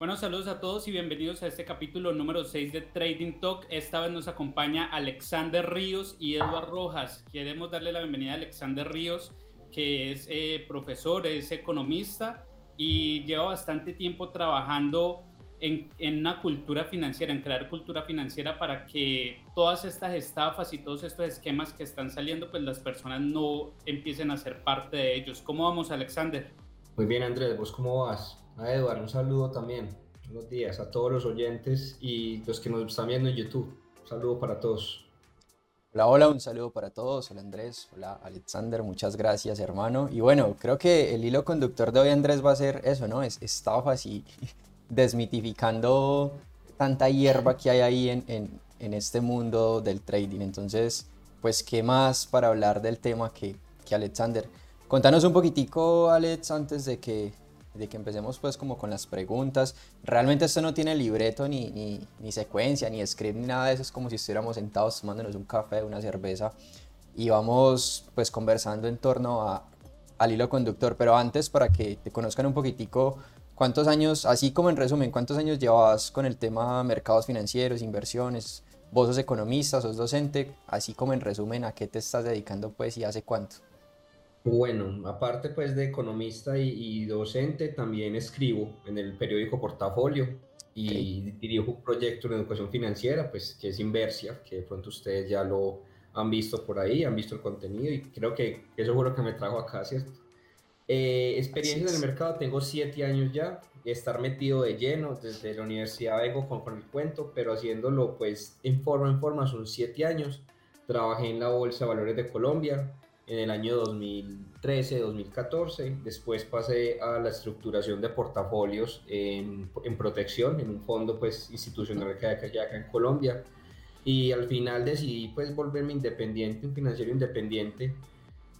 Bueno, saludos a todos y bienvenidos a este capítulo número 6 de Trading Talk. Esta vez nos acompaña Alexander Ríos y Eduardo Rojas. Queremos darle la bienvenida a Alexander Ríos, que es eh, profesor, es economista y lleva bastante tiempo trabajando en, en, una cultura financiera, en crear cultura financiera para que todas estas estafas y todos estos esquemas que están saliendo, pues las personas no empiecen a ser parte de ellos. ¿Cómo vamos, Alexander? Muy bien, Andrés, ¿vos cómo vas? A Eduardo, un saludo también. Buenos días a todos los oyentes y los que nos están viendo en YouTube. Un saludo para todos. Hola, hola, un saludo para todos. Hola Andrés, hola Alexander, muchas gracias hermano. Y bueno, creo que el hilo conductor de hoy Andrés va a ser eso, ¿no? Es estafas y desmitificando tanta hierba que hay ahí en, en, en, este mundo del trading. Entonces, pues, ¿qué más para hablar del tema que, que Alexander? Contanos un poquitico, Alex, antes de que de que empecemos pues como con las preguntas. Realmente esto no tiene libreto ni, ni, ni, secuencia, ni script, ni nada de eso. Es como si estuviéramos sentados tomándonos un café, una cerveza y vamos pues conversando en torno a, al hilo conductor. Pero antes, para que te conozcan un poquitico, ¿cuántos años, así como en resumen, cuántos años llevas con el tema mercados financieros, inversiones? Vos sos economista, sos docente, así como en resumen, ¿a qué te estás dedicando pues y hace cuánto? Bueno, aparte pues de economista y, y, docente, también escribo en el periódico Portafolio y okay. dirijo un proyecto de educación financiera, pues que es Inversia, que de pronto ustedes ya lo han visto por ahí, han visto el contenido y creo que eso fue lo que me trajo acá, ¿cierto? Eh, experiencia en el mercado, tengo siete años ya, estar metido de lleno, desde la universidad vengo con, con el cuento, pero haciéndolo pues en forma en forma, son siete años. Trabajé en la Bolsa de Valores de Colombia, en el año 2013-2014. Después pasé a la estructuración de portafolios en, en, protección, en un fondo pues, institucional que hay acá en Colombia. Y al final decidí pues, volverme independiente, un financiero independiente.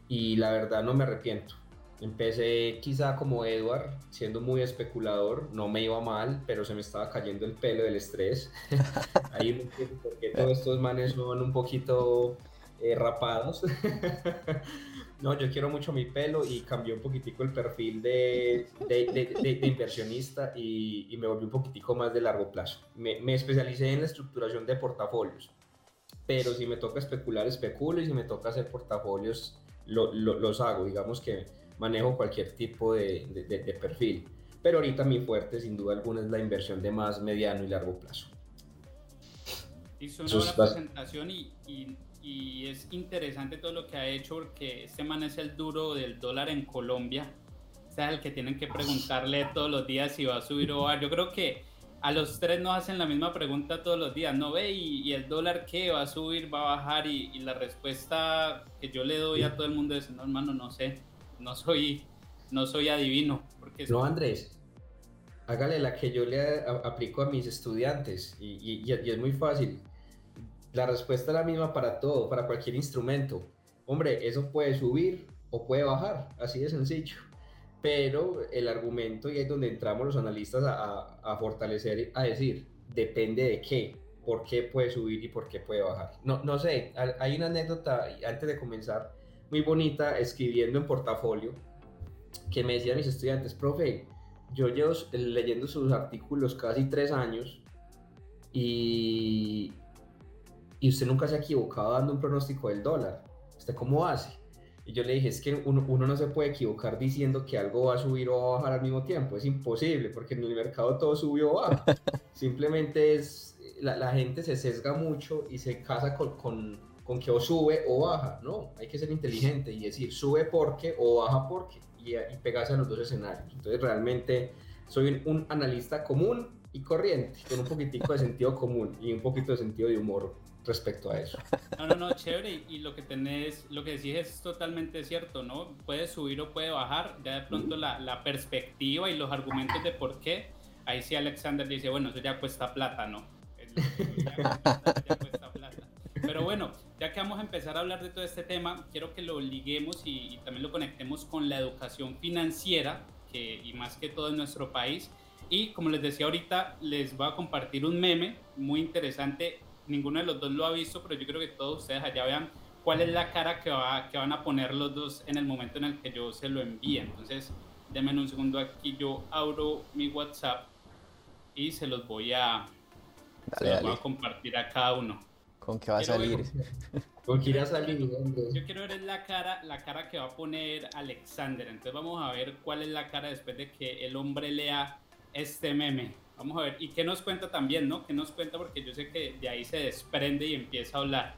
Y la verdad no me arrepiento. Empecé quizá como Edward, siendo muy especulador, no me iba mal, pero se me estaba cayendo el pelo del estrés. Ahí no entiendo por qué todos estos manes son un poquito eh, rapados. no, yo quiero mucho mi pelo y cambié un poquitico el perfil de, de, de, de inversionista y, y, me volví un poquitico más de largo plazo. Me, me, especialicé en la estructuración de portafolios, pero si me toca especular, especulo y si me toca hacer portafolios, lo, lo, los hago. Digamos que manejo cualquier tipo de, perfil. Pero ahorita mi fuerte, sin duda alguna, es la inversión de más mediano y largo plazo. Hizo una buena presentación y, y y es interesante todo lo que ha hecho porque este man es el duro del dólar en Colombia. O sea, el que tienen que preguntarle todos los días si va a subir o bajar. Yo creo que a los tres nos hacen la misma pregunta todos los días, ¿no ve? ¿Y, el dólar qué? ¿Va a subir? ¿Va a bajar? Y, y, la respuesta que yo le doy a todo el mundo es, no, hermano, no sé. No soy, no soy adivino. Porque no, Andrés. Hágale la que yo le aplico a mis estudiantes y, y, y es muy fácil la respuesta es la misma para todo, para cualquier instrumento. Hombre, eso puede subir o puede bajar, así de sencillo. Pero el argumento, y es donde entramos los analistas a, a, fortalecer, a decir, depende de qué, por qué puede subir y por qué puede bajar. No, no sé, hay una anécdota antes de comenzar muy bonita escribiendo en portafolio que me decían mis estudiantes, profe, yo llevo leyendo sus artículos casi tres años y, y usted nunca se ha equivocado dando un pronóstico del dólar. ¿Usted cómo hace? Y yo le dije, es que uno, uno, no se puede equivocar diciendo que algo va a subir o va a bajar al mismo tiempo. Es imposible, porque en el mercado todo sube o baja. Simplemente es, la, la, gente se sesga mucho y se casa con, con, con, que o sube o baja. No, hay que ser inteligente y decir, sube porque o baja porque. Y, y pegarse a los dos escenarios. Entonces realmente soy un analista común y corriente, con un poquitico de sentido común y un poquito de sentido de humor respecto a eso. No, no, no, chévere. Y lo que tenés, lo que decís es totalmente cierto, ¿no? Puede subir o puede bajar. Ya de pronto la, la perspectiva y los argumentos de por qué. Ahí sí Alexander dice, bueno, eso ya cuesta plata, ¿no? Ya cuesta, plata. Pero bueno, ya que vamos a empezar a hablar de todo este tema, quiero que lo liguemos y, y también lo conectemos con la educación financiera, que, y más que todo en nuestro país. Y como les decía ahorita, les voy a compartir un meme muy interesante ninguno de los dos lo ha visto, pero yo creo que todos ustedes allá vean cuál es la cara que, va, que van a poner los dos en el momento en el que yo se lo envíe. Entonces, denme un segundo aquí, yo abro mi WhatsApp y se los voy a, Dale, se los dale. voy a compartir a cada uno. ¿Con qué va a Quiero ver- salir? Con que irá a salir. Yo quiero ver la cara, la cara que va a poner Alexander. Entonces vamos a ver cuál es la cara después de que el hombre lea este meme. Vamos a ver. Y qué nos cuenta también, ¿no? ¿Qué nos cuenta? Porque yo sé que de ahí se desprende y empieza a hablar.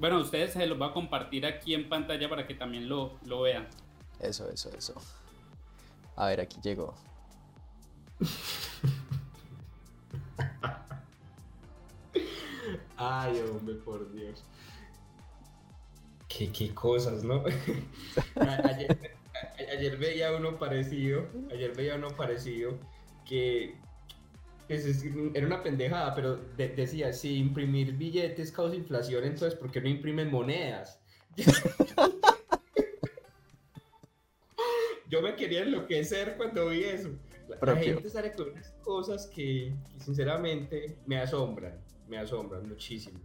Bueno, ustedes se los voy a compartir aquí en pantalla para que también lo, lo vean. Eso, eso, eso. A ver, aquí llegó. Ay, hombre, por Dios. Qué, qué cosas, ¿no? Ayer, ayer veía uno parecido, ayer veía uno parecido que pues, es- era una pendejada, pero de- decía, si imprimir billetes causa inflación, entonces ¿por qué no imprimen monedas? Yo me quería enloquecer cuando vi eso. La, la gente sale con unas cosas que, que sinceramente me asombran, me asombran muchísimo.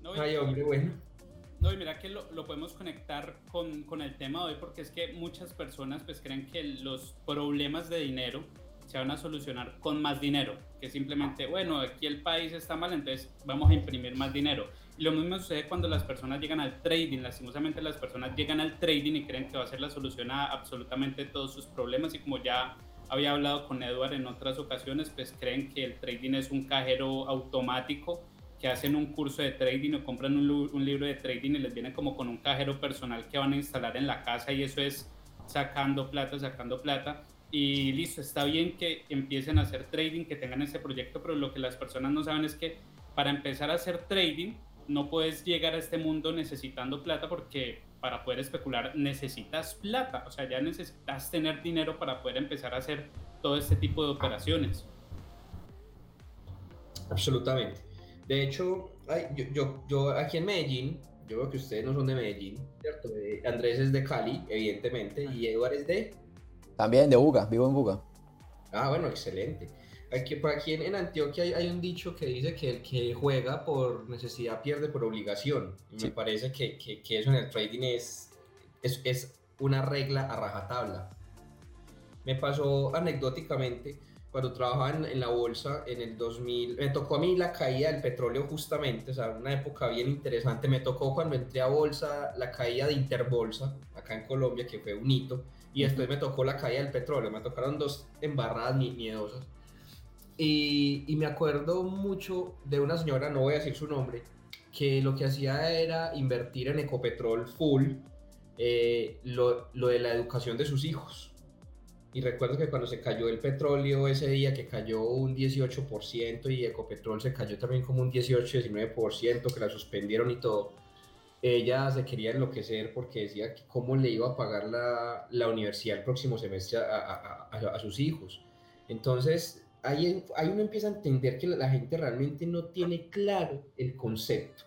No, Ay, hombre, bueno. No, y mira que lo, lo podemos conectar con, con el tema de hoy porque es que muchas personas pues creen que los problemas de dinero se van a solucionar con más dinero, que simplemente, bueno, aquí el país está mal, entonces vamos a imprimir más dinero. Y lo mismo sucede cuando las personas llegan al trading, lastimosamente las personas llegan al trading y creen que va a ser la solución a absolutamente todos sus problemas y como ya había hablado con Edward en otras ocasiones, pues creen que el trading es un cajero automático que hacen un curso de trading o compran un, un libro de trading y les viene como con un cajero personal que van a instalar en la casa y eso es sacando plata, sacando plata. Y listo, está bien que empiecen a hacer trading, que tengan ese proyecto, pero lo que las personas no saben es que para empezar a hacer trading no puedes llegar a este mundo necesitando plata porque para poder especular necesitas plata, o sea, ya necesitas tener dinero para poder empezar a hacer todo este tipo de operaciones. Absolutamente. De hecho, ay, yo, yo, yo aquí en Medellín, yo veo que ustedes no son de Medellín, ¿cierto? Eh, Andrés es de Cali, evidentemente, y Eduard es de... También de Buga, vivo en Buga. Ah, bueno, excelente. Aquí, por aquí en, en Antioquia hay, hay un dicho que dice que el que juega por necesidad pierde por obligación. Y Sí. me parece que, que- que eso en el trading es, es, es una regla a rajatabla. Me pasó anecdóticamente cuando trabajaba en, en la bolsa en el 2000. Me tocó a mí la caída del petróleo justamente, o sea, una época bien interesante. Me tocó cuando entré a bolsa la caída de Interbolsa, acá en Colombia, que fue un hito. Y después me tocó la caída del petróleo. Me tocaron dos embarradas mi- miedosas. Y, y me acuerdo mucho de una señora, no voy a decir su nombre, que lo que hacía era invertir en Ecopetrol full eh, lo, lo de la educación de sus hijos. Y recuerdo que cuando se cayó el petróleo ese día, que cayó un 18% y Ecopetrol se cayó también como un 18-19%, que la suspendieron y todo, ella se quería enloquecer porque decía que cómo le iba a pagar la, la universidad el próximo semestre a, a- a- sus hijos. Entonces, ahí, ahí uno empieza a entender que la, la gente realmente no tiene claro el concepto,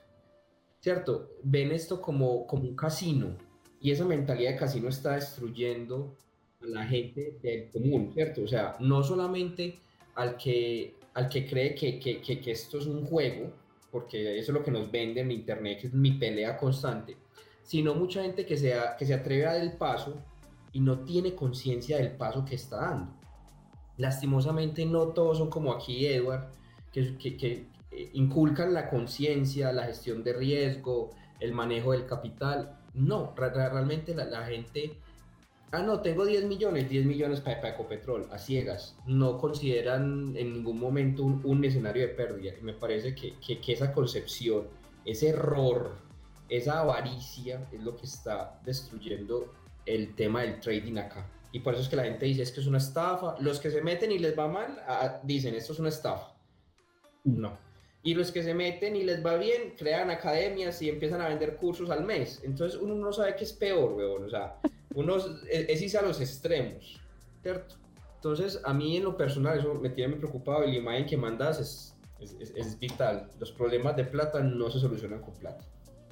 ¿cierto? Ven esto como, como un casino y esa mentalidad de casino está destruyendo a la gente del común, ¿cierto? O sea, no solamente al que, al que cree que, que, que, que esto es un juego, porque eso es lo que nos vende en internet, que es mi pelea constante, sino mucha gente que, sea, que se atreve a dar el paso y no tiene conciencia del paso que está dando. Lastimosamente no todos son como aquí, Edward, que, que, que eh, inculcan la conciencia, la gestión de riesgo, el manejo del capital. No, realmente la, la gente, ah, no, tengo 10 millones, 10 millones para, Ecopetrol, a ciegas. No consideran en ningún momento un, un escenario de pérdida. Y me parece que, que, que esa concepción, ese error, esa avaricia es lo que está destruyendo el tema del trading acá. Y por eso es que la gente dice es que es una estafa. Los que se meten y les va mal, ah, dicen esto es una estafa. No. Y los que se meten y les va bien, crean academias y empiezan a vender cursos al mes. Entonces uno no sabe qué es peor, weón. O sea, uno es, es irse a los extremos, ¿cierto? Entonces a mí en lo personal eso me tiene muy preocupado y la imagen que mandas es, es, es- es vital. Los problemas de plata no se solucionan con plata.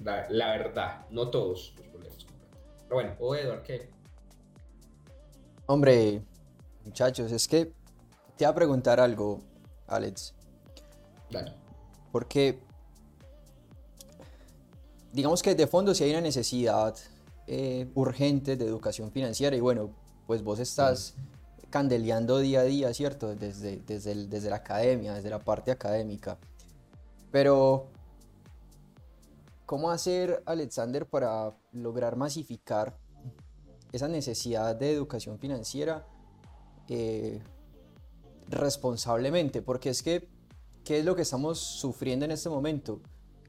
La, la verdad, no todos los problemas con plata. Pero bueno, o Eduard, ¿qué? Hombre, muchachos, es que te iba a preguntar algo, Alex. Dale. Porque, digamos que de fondo si hay una necesidad eh, urgente de educación financiera y bueno, pues vos estás candeleando día a día, ¿cierto? Desde, desde, desde la academia, desde la parte académica. Pero, ¿cómo hacer, Alexander, para lograr masificar esa necesidad de educación financiera eh, responsablemente? Porque es que, ¿qué es lo que estamos sufriendo en este momento?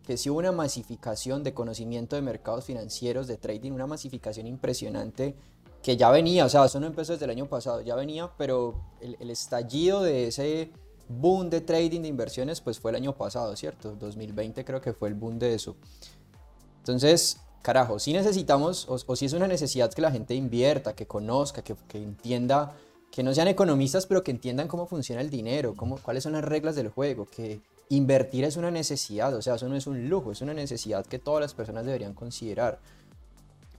Que si hubo una masificación de conocimiento de mercados financieros, de trading, una masificación impresionante que ya venía, o sea, eso no empezó desde el año pasado, ya venía, pero el, el estallido de ese boom de trading de inversiones pues fue el año pasado, ¿cierto? 2020 creo que fue el boom de eso. Entonces, carajo, si necesitamos, o, si es una necesidad que la gente invierta, que conozca, que, que, entienda, que no sean economistas, pero que entiendan cómo funciona el dinero, cómo, cuáles son las reglas del juego, que invertir es una necesidad, o sea, eso no es un lujo, es una necesidad que todas las personas deberían considerar.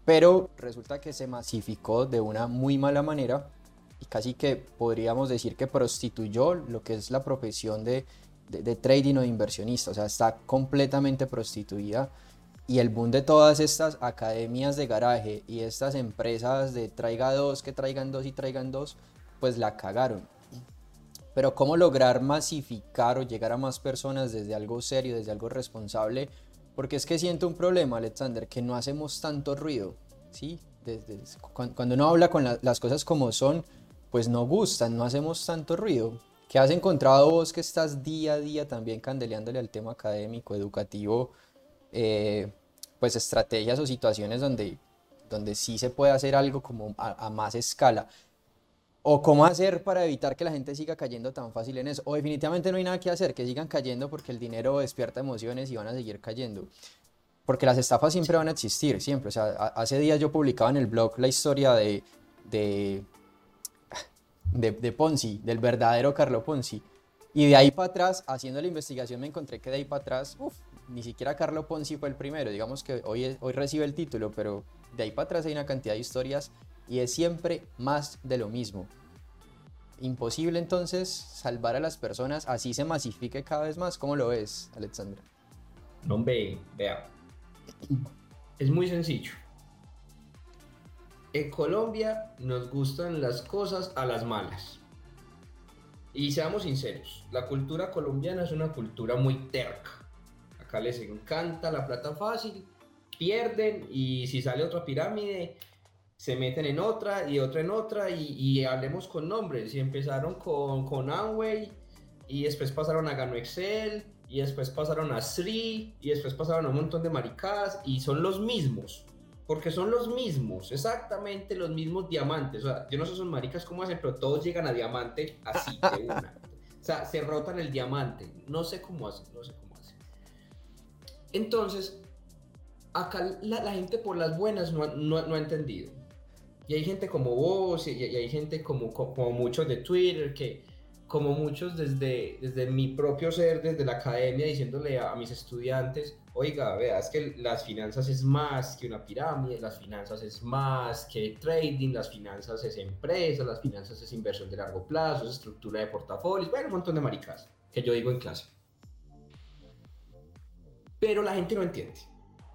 Pero resulta que se masificó de una muy mala manera y casi que podríamos decir que prostituyó lo que es la profesión de, de, trading o de inversionista, o sea, está completamente prostituida y el boom de todas estas academias de garaje y estas empresas de traiga dos, que traigan dos y traigan dos, pues la cagaron. Pero cómo lograr masificar o llegar a más personas desde algo serio, desde algo responsable, porque es que siento un problema, Alexander, que no hacemos tanto ruido, ¿sí? Cuando uno habla con las cosas como son, pues no gustan, no hacemos tanto ruido. ¿Qué has encontrado vos que estás día a día también candeleándole al tema académico, educativo, eh, pues estrategias o situaciones donde, donde sí se puede hacer algo como a, más escala? ¿O cómo hacer para evitar que la gente siga cayendo tan fácil en eso? O definitivamente no hay nada que hacer, que sigan cayendo porque el dinero despierta emociones y van a seguir cayendo. Porque las estafas siempre van a existir, siempre. O sea, hace días yo publicaba en el blog la historia de, de Ponzi, del verdadero Carlo Ponzi. Y de ahí para atrás, haciendo la investigación, me encontré que de ahí para atrás, uff, ni siquiera Carlo Ponzi fue el primero. Digamos que hoy, hoy recibe el título, pero de ahí para atrás hay una cantidad de historias y es siempre más de lo mismo. Imposible entonces salvar a las personas, así se masifique cada vez más. ¿Cómo lo ves, Alexandra? No, ve, vea. Es muy sencillo. En Colombia nos gustan las cosas a las malas. Y seamos sinceros, la cultura colombiana es una cultura muy terca. Acá les encanta la plata fácil, pierden y si sale otra pirámide, se meten en otra y otra en otra y, hablemos con nombres. Y empezaron con, con Amway y después pasaron a Gano Excel y después pasaron a Sri y después pasaron a un montón de maricadas y son los mismos porque son los mismos, exactamente los mismos diamantes. O sea, yo no sé son maricas cómo hacen, pero todos llegan a diamante así, de una. O sea, se rotan el diamante. No sé cómo hacen, no sé cómo hacen. Entonces, acá la, gente por las buenas no, no, ha entendido. Y hay gente como vos, y, hay gente como, como muchos de Twitter que como muchos desde, desde mi propio ser, desde la academia, diciéndole a, mis estudiantes, oiga, vea, es que las finanzas es más que una pirámide, las finanzas es más que trading, las finanzas es empresa, las finanzas es inversión de largo plazo, es estructura de portafolios, bueno, un montón de maricas que yo digo en clase. Pero la gente no entiende.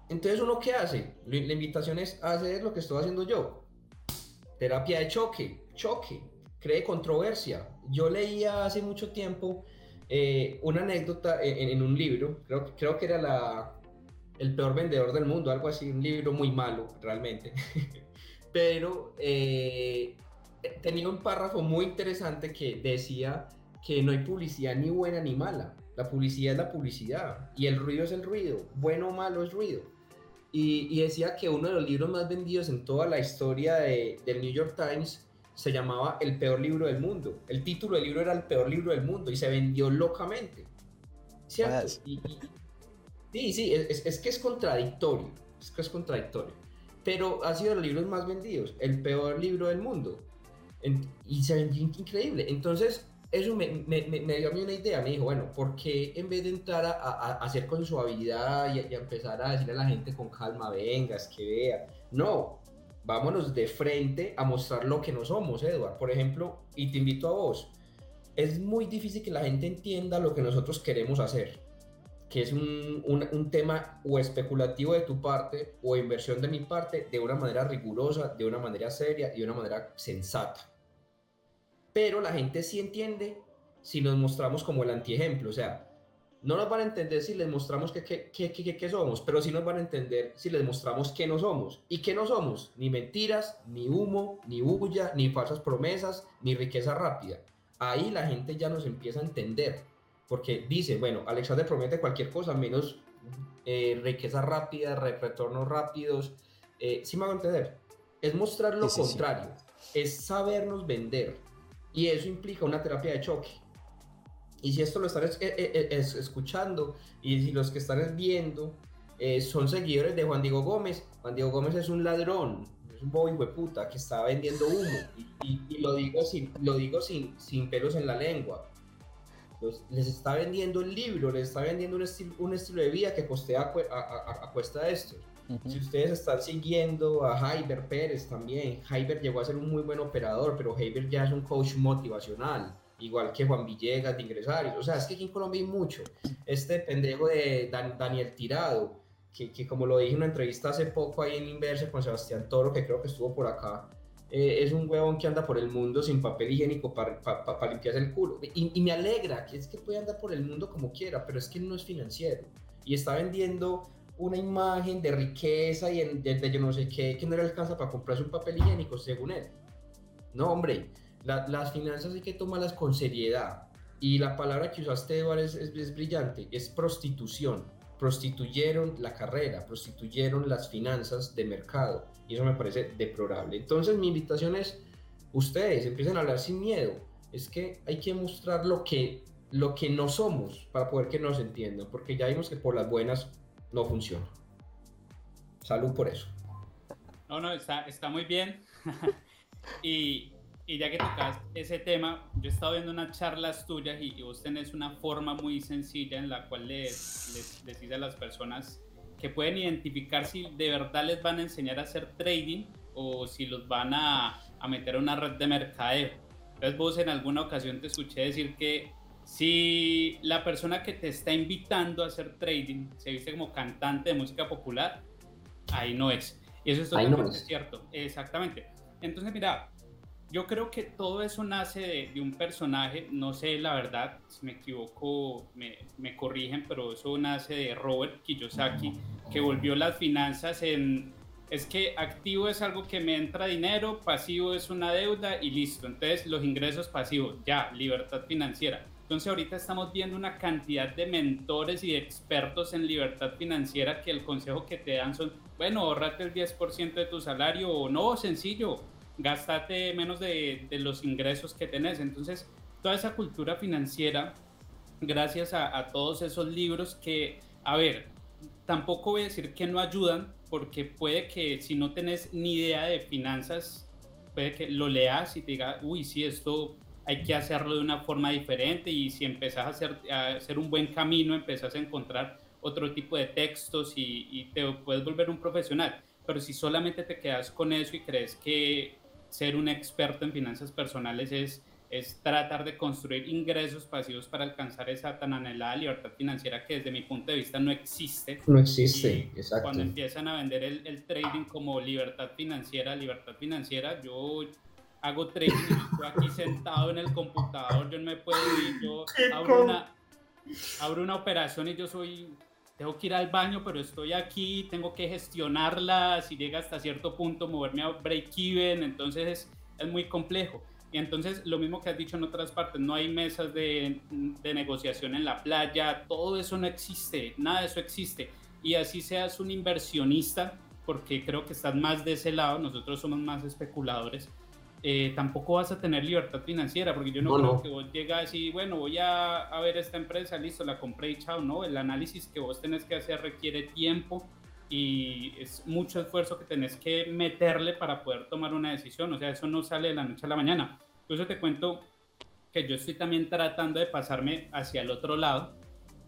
Entonces, ¿uno qué hace? La invitación es hacer lo que estoy haciendo yo. Terapia de choque, choque, cree controversia. Yo leía hace mucho tiempo eh, una anécdota en, un libro, creo, creo que era la, El peor vendedor del mundo, algo así, un libro muy malo realmente, pero eh, tenía un párrafo muy interesante que decía que no hay publicidad ni buena ni mala, la publicidad es la publicidad y el ruido es el ruido, bueno o malo es ruido. Y, decía que uno de los libros más vendidos en toda la historia de, del New York Times se llamaba El peor libro del mundo. El título del libro era El peor libro del mundo y se vendió locamente. ¿Cierto? sí, sí, es, que es contradictorio. Es que es contradictorio. Pero ha sido de los libros más vendidos. El peor libro del mundo. y se vendió increíble. Entonces, eso me, dio a mí una idea. Me dijo, bueno, ¿por qué en vez de entrar a, hacer con suavidad y, y, empezar a decirle a la gente con calma, vengas, que vea? No, vámonos de frente a mostrar lo que no somos, Edward. Por ejemplo, y te invito a vos, es muy difícil que la gente entienda lo que nosotros queremos hacer, que es un, un, tema o especulativo de tu parte o inversión de mi parte de una manera rigurosa, de una manera seria y de una manera sensata. Pero la gente sí entiende si nos mostramos como el antiejemplo, o sea, no nos van a entender si les mostramos que, que, somos, pero sí nos van a entender si les mostramos que no somos. ¿Y qué no somos? Ni mentiras, ni humo, ni bulla, ni falsas promesas, ni riqueza rápida. Ahí la gente ya nos empieza a entender, porque dice, bueno, Alexander promete cualquier cosa menos eh, riqueza rápida, retornos rápidos. Eh, ¿Sí me van a entender? Es mostrar lo contrario, es sabernos vender. Y eso implica una terapia de choque y si esto lo están eh, eh, escuchando y si los que están viendo eh, son seguidores de Juan Diego Gómez, Juan Diego Gómez es un ladrón, es un bobo puta que está vendiendo humo. Y, y, lo digo, sin, lo digo sin, sin pelos en la lengua. Les está vendiendo el libro, les está vendiendo un, estilo, un estilo de vida que costea a, a, cuesta de esto. Si ustedes están siguiendo a Jaiber Pérez también, Jaiber llegó a ser un muy buen operador, pero Jaiber ya es un coach motivacional igual que Juan Villegas de Ingresarios. O sea, es que aquí en Colombia hay mucho. Este pendejo de Daniel Tirado, que, que, como lo dije en una entrevista hace poco ahí en Inverse con Sebastián Toro, que creo que estuvo por acá, eh, es un huevón que anda por el mundo sin papel higiénico para limpiarse el culo. Y, me alegra que es que puede andar por el mundo como quiera, pero es que no es financiero. Y está vendiendo una imagen de riqueza y de, de yo no sé qué, que no le alcanza para comprarse un papel higiénico, según él. No, hombre, las finanzas hay que tomarlas con seriedad. Y la palabra que usaste, Eduardo, es, es, brillante, es prostitución. Prostituyeron la carrera, prostituyeron las finanzas de mercado. Y eso me parece deplorable. Entonces mi invitación es, ustedes empiecen a hablar sin miedo. Es que hay que mostrar lo que, lo que no somos para poder que nos entiendan. Porque ya vimos que por las buenas no funciona. Salud por eso. No, no, está, está muy bien. y, y ya que tocas ese tema, yo he estado viendo unas charlas tuyas y, vos tenés una forma muy sencilla en la cual les, les, a las personas que pueden identificar si de verdad les van a enseñar a hacer trading o si los van a, a meter a una red de mercadeo. Entonces vos en alguna ocasión te escuché decir que si la persona que te está invitando a hacer trading se viste como cantante de música popular, ahí no es. Y eso es totalmente cierto. Exactamente. Entonces, mira, yo creo que todo eso nace de, un personaje, no sé la verdad, si me equivoco me, me, corrigen, pero eso nace de Robert Kiyosaki, que volvió las finanzas en, es que activo es algo que me entra dinero, pasivo es una deuda y listo. Entonces los ingresos pasivos, ya, libertad financiera. Entonces ahorita estamos viendo una cantidad de mentores y de expertos en libertad financiera que el consejo que te dan son, bueno, ahorrate el 10% de tu salario o no, sencillo gastate menos de, los ingresos que tenés. Entonces, toda esa cultura financiera, gracias a, todos esos libros que, a ver, tampoco voy a decir que no ayudan, porque puede que si no tenés ni idea de finanzas, puede que lo leas y te diga, uy, sí, esto hay que hacerlo de una forma diferente y si empezás a hacer, a hacer un buen camino, empezás a encontrar otro tipo de textos y, y te puedes volver un profesional. Pero si solamente te quedas con eso y crees que ser un experto en finanzas personales es, es tratar de construir ingresos pasivos para alcanzar esa tan anhelada libertad financiera que desde mi punto de vista no existe. No existe, exacto. Cuando empiezan a vender el, el, trading como libertad financiera, libertad financiera, yo hago trading, estoy aquí sentado en el computador, yo no me puedo ir, yo abro una, abro una operación y yo soy tengo que ir al baño, pero estoy aquí, tengo que gestionarla, si llega hasta cierto punto, moverme a break-even, entonces es, muy complejo. Y entonces lo mismo que has dicho en otras partes, no hay mesas de, de, negociación en la playa, todo eso no existe, nada de eso existe. Y así seas un inversionista, porque creo que estás más de ese lado, nosotros somos más especuladores, eh, tampoco vas a tener libertad financiera, porque yo no, creo que vos llegas y, bueno, voy a, a, ver esta empresa, listo, la compré y chao, no, el análisis que vos tenés que hacer requiere tiempo y es mucho esfuerzo que tenés que meterle para poder tomar una decisión, o sea, eso no sale de la noche a la mañana. Entonces te cuento que yo estoy también tratando de pasarme hacia el otro lado,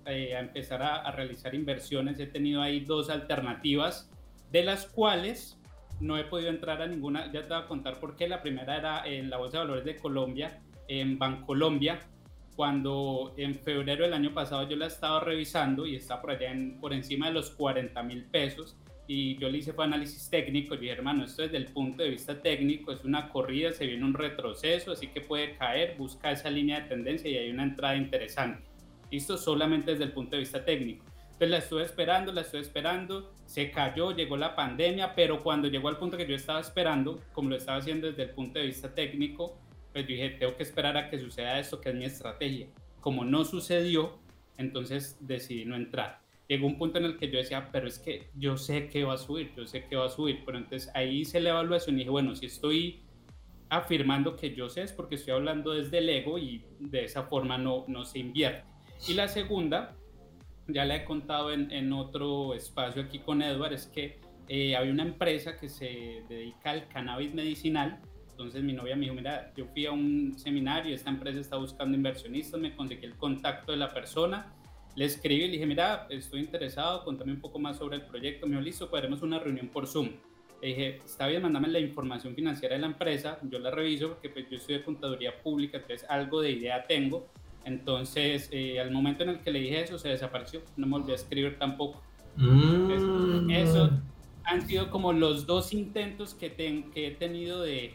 eh, a empezar a, a realizar inversiones, he tenido ahí dos alternativas, de las cuales no he podido entrar a ninguna, ya te voy a contar por qué. La primera era en la Bolsa de Valores de Colombia, en Bancolombia, cuando en febrero del año pasado yo la estaba revisando y está por allá por encima de los 40 mil pesos. y yo le hice fue análisis técnico. Yo dije, hermano, esto desde el punto de vista técnico es una corrida, se viene un retroceso, así que puede caer, busca esa línea de tendencia y hay una entrada interesante. Esto solamente desde el punto de vista técnico. Entonces la estuve esperando, la estuve esperando, se cayó, llegó la pandemia, pero cuando llegó al punto que yo estaba esperando, como lo estaba haciendo desde el punto de vista técnico, pues dije, tengo que esperar a que suceda esto, que es mi estrategia. Como no sucedió, entonces decidí no entrar. Llegó un punto en el que yo decía, pero es que yo sé que va a subir, yo sé que va a subir, pero entonces ahí hice la evaluación y dije, bueno, si estoy afirmando que yo sé es porque estoy hablando desde el ego y de esa forma no, no se invierte. Y la segunda, ya la he contado en, en otro espacio aquí con Edward, es que eh, había una empresa que se dedica al cannabis medicinal entonces mi novia me dijo, mira, yo fui a un seminario, esta empresa está buscando inversionistas, me conseguí el contacto de la persona, le escribí y le dije, mira, estoy interesado, contame un poco más sobre el proyecto. Me dijo, listo, podremos una reunión por Zoom. Le dije, está bien, mándame la información financiera de la empresa, yo la reviso porque pues, yo de contaduría pública, entonces algo de idea tengo. Entonces, eh, al momento en el que le dije eso, se desapareció, no me volví a escribir tampoco. Mm. eso han sido como los dos intentos que, que he tenido de,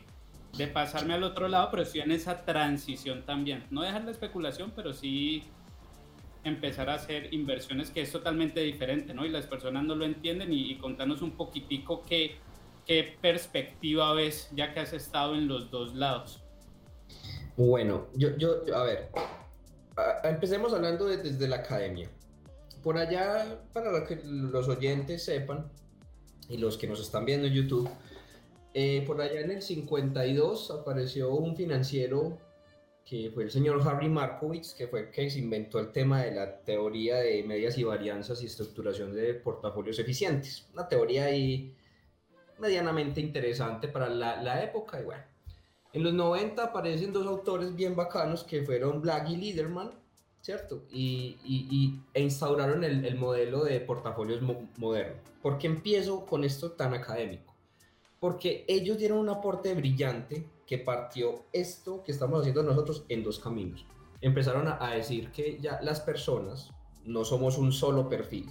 de pasarme al otro lado, pero estoy en esa transición también. No dejar la especulación, pero sí empezar a hacer inversiones que es totalmente diferente, ¿no? Y las personas no lo entienden y, contanos un poquitico qué, qué perspectiva ves ya que has estado en los dos lados. Bueno, yo, yo, a ver, empecemos hablando desde la academia. Por allá, para que los oyentes sepan y los que nos están viendo en YouTube, eh, por allá en el 52 apareció un financiero que fue el señor Harry Markowitz, que fue el que se inventó el tema de la teoría de medias y varianzas y estructuración de portafolios eficientes. Una teoría ahí medianamente interesante para la, la época. Y bueno, en los 90 aparecen dos autores bien bacanos que fueron Black y Liederman, ¿cierto? Y, y, e instauraron el, el, modelo de portafolios moderno. ¿Por qué empiezo con esto tan académico? porque ellos dieron un aporte brillante que partió esto que estamos haciendo nosotros en dos caminos. Empezaron a, decir que ya las personas no somos un solo perfil.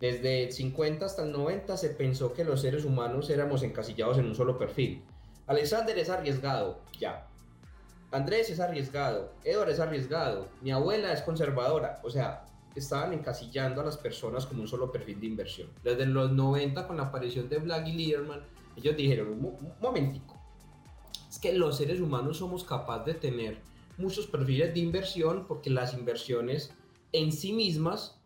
Desde el 50 hasta el 90 se pensó que los seres humanos éramos encasillados en un solo perfil. Alexander es arriesgado, ya. Andrés es arriesgado, Edward es arriesgado, mi abuela es conservadora, o sea, estaban encasillando a las personas como un solo perfil de inversión. Desde los 90, con la aparición de Black y Learman, ellos dijeron, un, momentico, es que los seres humanos somos capaces de tener muchos perfiles de inversión porque las inversiones en sí mismas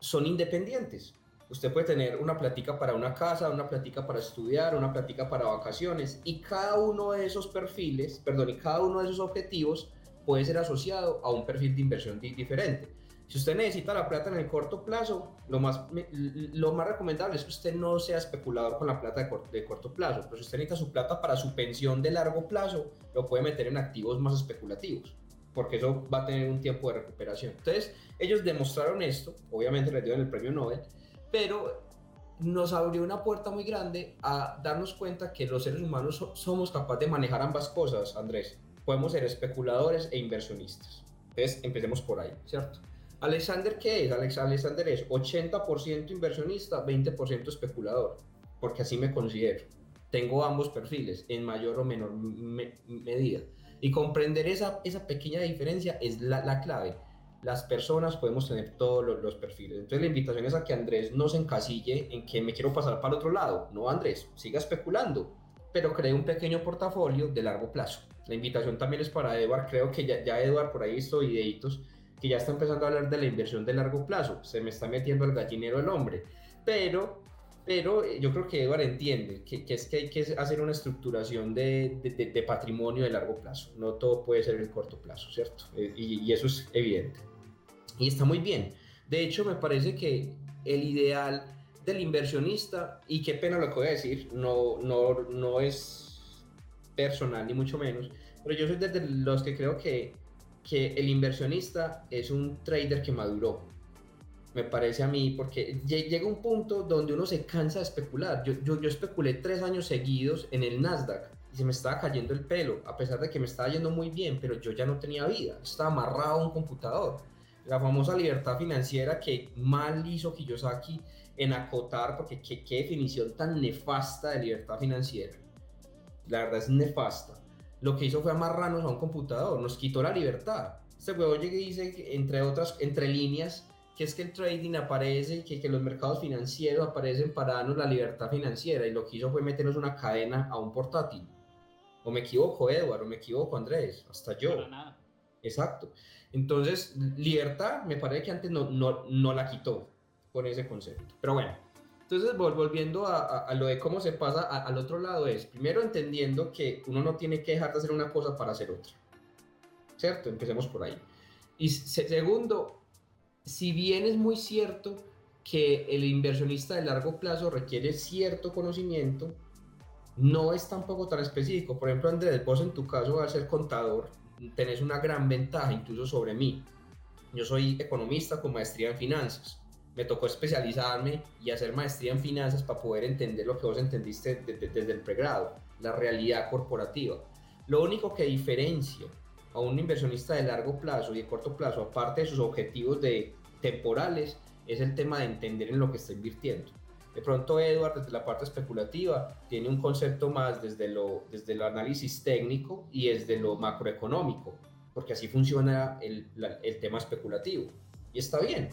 son independientes. Usted puede tener una plática para una casa, una plática para estudiar, una plática para vacaciones y cada uno de esos perfiles, perdón, y cada uno de esos objetivos puede ser asociado a un perfil de inversión diferente. Si usted necesita la plata en el corto plazo, lo más, lo más recomendable es que usted no sea especulador con la plata de, de corto plazo. Pero si usted necesita su plata para su pensión de largo plazo, lo puede meter en activos más especulativos, porque eso va a tener un tiempo de recuperación. Entonces, ellos demostraron esto, obviamente les dieron el premio Nobel, pero nos abrió una puerta muy grande a darnos cuenta que los seres humanos somos capaces de manejar ambas cosas, Andrés. Podemos ser especuladores e inversionistas. Entonces, empecemos por ahí, ¿cierto? Alexander, ¿qué es? Alex, Alexander es 80% inversionista, 20% especulador, porque así me considero. Tengo ambos perfiles en mayor o menor medida. Y comprender esa, esa pequeña diferencia es la, la clave. Las personas podemos tener todos los, los, perfiles. Entonces la invitación es a que Andrés no se encasille en que me quiero pasar para el otro lado. No, Andrés, siga especulando, pero cree un pequeño portafolio de largo plazo. La invitación también es para Edward. Creo que ya, ya Edward por ahí visto videitos que ya está empezando a hablar de la inversión de largo plazo. Se me está metiendo el gallinero el hombre. Pero, pero eh, yo creo que Eduardo entiende que, que, es que hay que hacer una estructuración de, de, de, patrimonio de largo plazo. No todo puede ser el corto plazo, ¿cierto? Eh, y, y, eso es evidente. Y está muy bien. De hecho, me parece que el ideal del inversionista, y qué pena lo que voy a decir, no, no, no es personal ni mucho menos, pero yo soy de los que creo que que el inversionista es un trader que maduró. Me parece a mí, porque llega un punto donde uno se cansa de especular. Yo, yo, yo especulé tres años seguidos en el Nasdaq y se me estaba cayendo el pelo, a pesar de que me estaba yendo muy bien, pero yo ya no tenía vida, estaba amarrado a un computador. la famosa libertad financiera que mal hizo Kiyosaki en acotar, porque qué, qué definición tan nefasta de libertad financiera. La verdad es nefasta. Lo que hizo fue amarrarnos a un computador, nos quitó la libertad. Este huevo llega y dice, entre otras, entre líneas, que es que el trading aparece, que, que los mercados financieros aparecen para darnos la libertad financiera y lo que hizo fue meternos una cadena a un portátil. O me equivoco, Edward, o me equivoco, Andrés, hasta yo. Para nada. Exacto. Entonces, libertad me parece que antes no, no, no la quitó con ese concepto. Pero bueno, entonces volviendo a, a, a lo de cómo se pasa a, al otro lado es, primero entendiendo que uno no tiene que dejar de hacer una cosa para hacer otra. ¿Cierto? Empecemos por ahí. Y se, segundo, si bien es muy cierto que el inversionista de largo plazo requiere cierto conocimiento, no es tampoco tan específico. Por ejemplo, Andrés, vos en tu caso al ser contador, tenés una gran ventaja incluso sobre mí. Yo soy economista con maestría en finanzas. Me tocó especializarme y hacer maestría en finanzas para poder entender lo que vos entendiste desde, desde el pregrado, la realidad corporativa. Lo único que diferencia a un inversionista de largo plazo y de corto plazo, aparte de sus objetivos de temporales, es el tema de entender en lo que está invirtiendo. De pronto Edward desde la parte especulativa tiene un concepto más desde, lo, desde el análisis técnico y desde lo macroeconómico, porque así funciona el, el tema especulativo. Y está bien,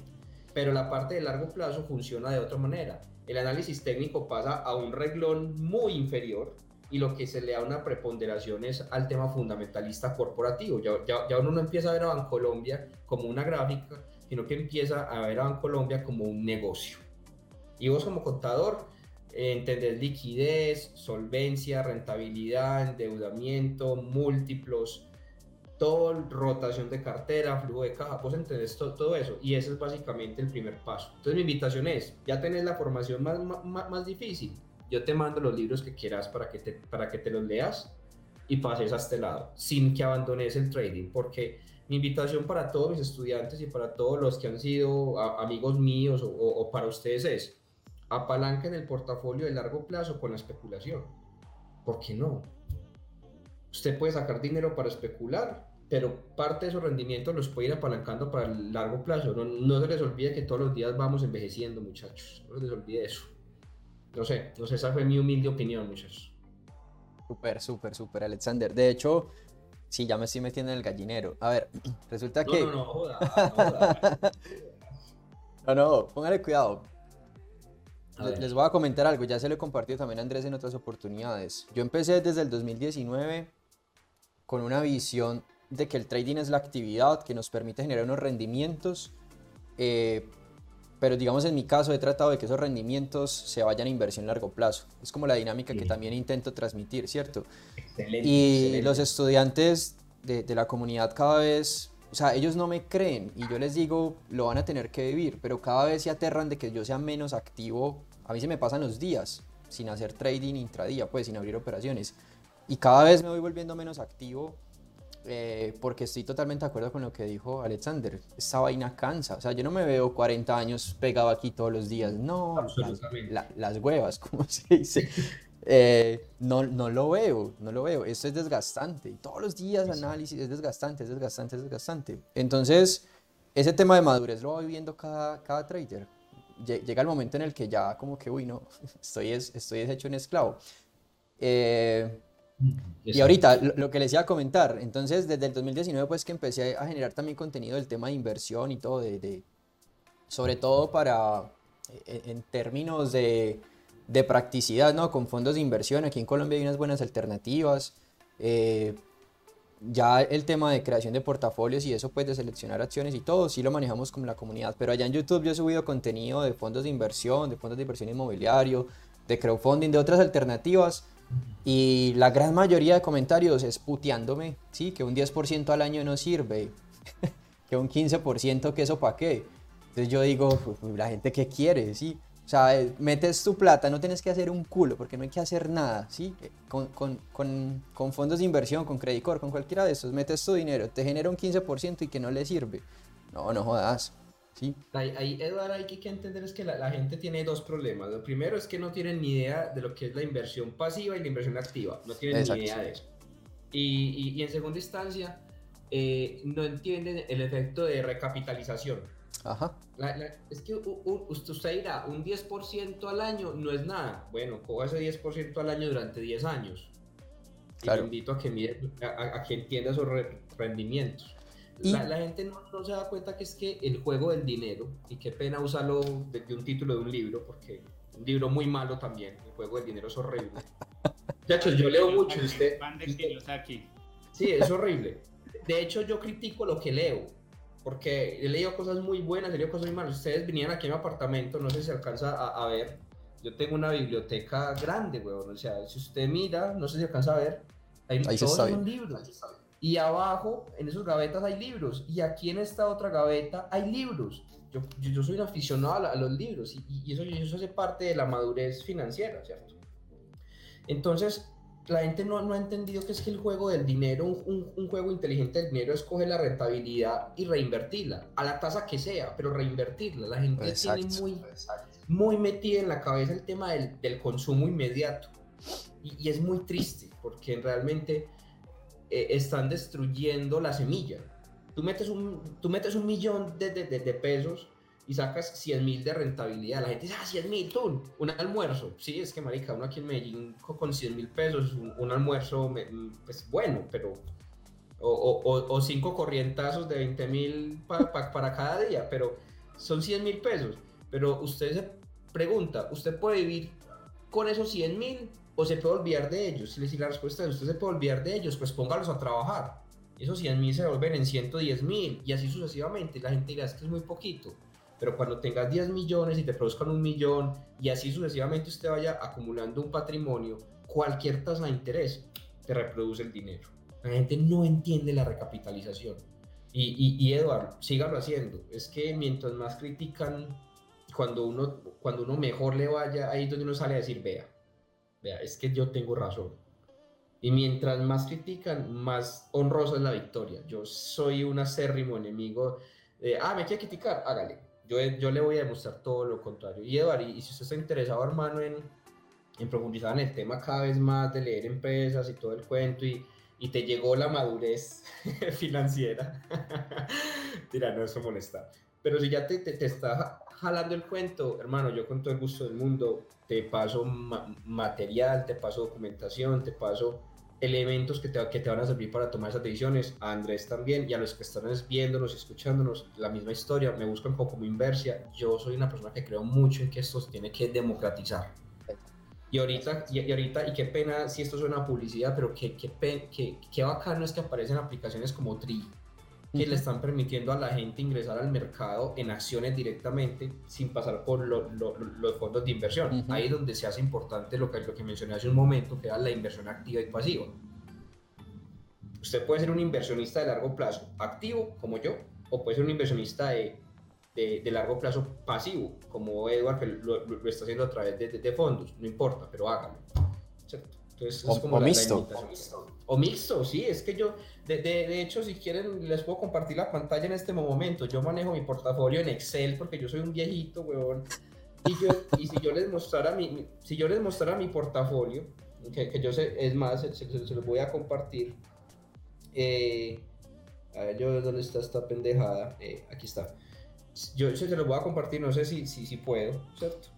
pero la parte de largo plazo funciona de otra manera. El análisis técnico pasa a un reglón muy inferior y lo que se le da una preponderación es al tema fundamentalista corporativo. Ya, ya, ya uno no empieza a ver a Bancolombia como una gráfica, sino que empieza a ver a Bancolombia como un negocio. Y vos como contador eh, entendés liquidez, solvencia, rentabilidad, endeudamiento, múltiplos, todo, rotación de cartera, flujo de caja, vos entendés todo, todo eso y ese es básicamente el primer paso. Entonces mi invitación es, ya tenés la formación más, más, más difícil, yo te mando los libros que quieras para que te, para que te los leas y pases a este lado, sin que abandones el trading, porque mi invitación para todos mis estudiantes y para todos los que han sido a, amigos míos o, o, o para ustedes es, apalanquen el portafolio de largo plazo con la especulación. ¿Por qué no? Usted puede sacar dinero para especular, pero parte de esos rendimientos los puede ir apalancando para el largo plazo. No, no, se les olvide que todos los días vamos envejeciendo, muchachos. No se les olvide eso. No sé, no sé, esa fue mi humilde opinión, muchachos. Súper, súper, súper, Alexander. De hecho, sí, ya me estoy metiendo en el gallinero. A ver, resulta no, que... No, no, joda, no, joda. no, no, póngale cuidado. Les voy a comentar algo, ya se lo he compartido también a Andrés en otras oportunidades. Yo empecé desde el 2019 con una visión de que el trading es la actividad que nos permite generar unos rendimientos, eh, pero digamos en mi caso he tratado de que esos rendimientos se vayan a inversión a largo plazo. Es como la dinámica sí. que también intento transmitir, ¿cierto? Excelente, y excelente. los estudiantes de, de la comunidad cada vez o sea, ellos no me creen y yo les digo, lo van a tener que vivir, pero cada vez se aterran de que yo sea menos activo. A mí se me pasan los días sin hacer trading intradía, pues sin abrir operaciones. Y cada vez me voy volviendo menos activo eh, porque estoy totalmente de acuerdo con lo que dijo Alexander. Esta vaina cansa. O sea, yo no me veo 40 años pegado aquí todos los días. No, las, la, las huevas, como se dice. Eh, no, no lo veo, no lo veo. Esto es desgastante. Y todos los días análisis es desgastante, es desgastante, es desgastante. Entonces, ese tema de madurez lo va viviendo cada, cada trader. Llega el momento en el que ya como que, uy, no, estoy, es, estoy hecho un esclavo. Eh, y ahorita, lo, que les iba a comentar, entonces desde el 2019 pues que empecé a generar también contenido del tema de inversión y todo, de, de sobre todo para, en, en términos de de practicidad, ¿no? Con fondos de inversión. Aquí en Colombia hay unas buenas alternativas. Eh, ya el tema de creación de portafolios y eso, pues de seleccionar acciones y todo, sí lo manejamos como la comunidad. Pero allá en YouTube yo he subido contenido de fondos de inversión, de fondos de inversión inmobiliario, de crowdfunding, de otras alternativas. Y la gran mayoría de comentarios es puteándome, ¿sí? Que un 10% al año no sirve, que un 15% que eso para qué. Entonces yo digo, la gente que quiere, ¿sí? O sea, metes tu plata, no tienes que hacer un culo, porque no hay que hacer nada, ¿sí? Con, con, con, con fondos de inversión, con Credit Corp, con cualquiera de esos, metes tu dinero, te genera un 15% y que no le sirve. No, no jodas, ¿sí? Ahí, ahí Eduardo, hay que entender es que la, la, gente tiene dos problemas. Lo primero es que no tienen ni idea de lo que es la inversión pasiva y la inversión activa. No tienen Exacto. ni idea de eso. Y, y, y en segunda instancia, eh, no entienden el efecto de recapitalización. Ajá. es que usted dirá, un 10% al año no es nada. Bueno, coja ese 10% al año durante 10 años. Claro. Y invito a que, a, que entienda esos rendimientos. La, gente no, se da cuenta que es que el juego del dinero, y qué pena usarlo de, un título de un libro, porque un libro muy malo también, el juego del dinero es horrible. Muchachos, yo leo mucho. Usted, aquí. Sí, es horrible. De hecho, yo critico lo que leo, porque he leído cosas muy buenas, he leído cosas muy malas. Ustedes vinieron aquí a mi apartamento, no sé si se alcanza a, ver. Yo tengo una biblioteca grande, weón. O sea, si usted mira, no sé si alcanza a ver, hay Ahí todos libros. Y abajo, en esos gavetas hay libros. Y aquí en esta otra gaveta hay libros. Yo, yo, soy un aficionado a, los libros y, y, eso, eso hace parte de la madurez financiera, ¿cierto? Entonces, la gente no, no, ha entendido que es que el juego del dinero, un, un, juego inteligente del dinero es coger la rentabilidad y reinvertirla, a la tasa que sea, pero reinvertirla. La gente tiene muy, muy metida en la cabeza el tema del, del consumo inmediato. Y, y, es muy triste, porque realmente eh, están destruyendo la semilla. Tú metes un, tú metes un millón de, de, de pesos y sacas 100 mil de rentabilidad. La gente dice, ah, 100 mil, tú, un almuerzo. Sí, es que, marica, uno aquí en Medellín con 100 mil pesos, un, almuerzo, pues bueno, pero. O, o, o cinco corrientazos de 20 mil para cada día, pero son 100 mil pesos. Pero usted se pregunta, ¿usted puede vivir con esos 100 mil o se puede olvidar de ellos? Si la respuesta es, usted se puede olvidar de ellos, pues póngalos a trabajar. Esos 100 mil se vuelven en 110 mil y así sucesivamente. La gente dirá, es que es muy poquito pero cuando tengas 10 millones y te produzcan un millón y así sucesivamente usted vaya acumulando un patrimonio, cualquier tasa de interés te reproduce el dinero. La gente no entiende la recapitalización. Y, y, y Eduardo, sígalo haciendo. Es que mientras más critican, cuando uno, cuando uno mejor le vaya, ahí es donde uno sale a decir, vea, vea, es que yo tengo razón. Y mientras más critican, más honrosa es la victoria. Yo soy un acérrimo enemigo. De, ah, me quiere criticar, hágale yo, yo le voy a demostrar todo lo contrario. Y Eduardo, y, si usted está interesado, hermano, en, en profundizar en el tema cada vez más de leer empresas y todo el cuento y, y te llegó la madurez financiera, tira, no, eso molesta. Pero si ya te, te, está jalando el cuento, hermano, yo con todo el gusto del mundo te paso material, te paso documentación, te paso elementos que te, que te van a servir para tomar esas decisiones. A Andrés también y a los que están viéndonos y escuchándonos, la misma historia. Me buscan como inversia. Yo soy una persona que creo mucho en que esto se tiene que democratizar. Y ahorita, y, ahorita, y qué pena si esto suena a publicidad, pero qué, qué, qué, qué bacano es que aparecen aplicaciones como Tri, que le están permitiendo a la gente ingresar al mercado en acciones directamente sin pasar por los fondos de inversión. Ahí es donde se hace importante lo que, lo que mencioné hace un momento, que era la inversión activa y pasiva. Usted puede ser un inversionista de largo plazo activo, como yo, o puede ser un inversionista de, de, largo plazo pasivo, como Edward, que lo, lo está haciendo a través de, de, fondos, no importa, pero hágalo. Entonces, es como o mixto. O mixto, sí, es que yo, de, de, hecho, si quieren, les puedo compartir la pantalla en este momento. Yo manejo mi portafolio en Excel porque yo soy un viejito, weón. Y, yo, y si yo les mostrara mi, si yo les mostrara mi portafolio, que, que yo sé, es más, se, se, los voy a compartir. Eh, a ver, yo, ¿dónde está esta pendejada? Eh, aquí está. Yo se, se los voy a compartir, no sé si, si, si puedo, ¿cierto?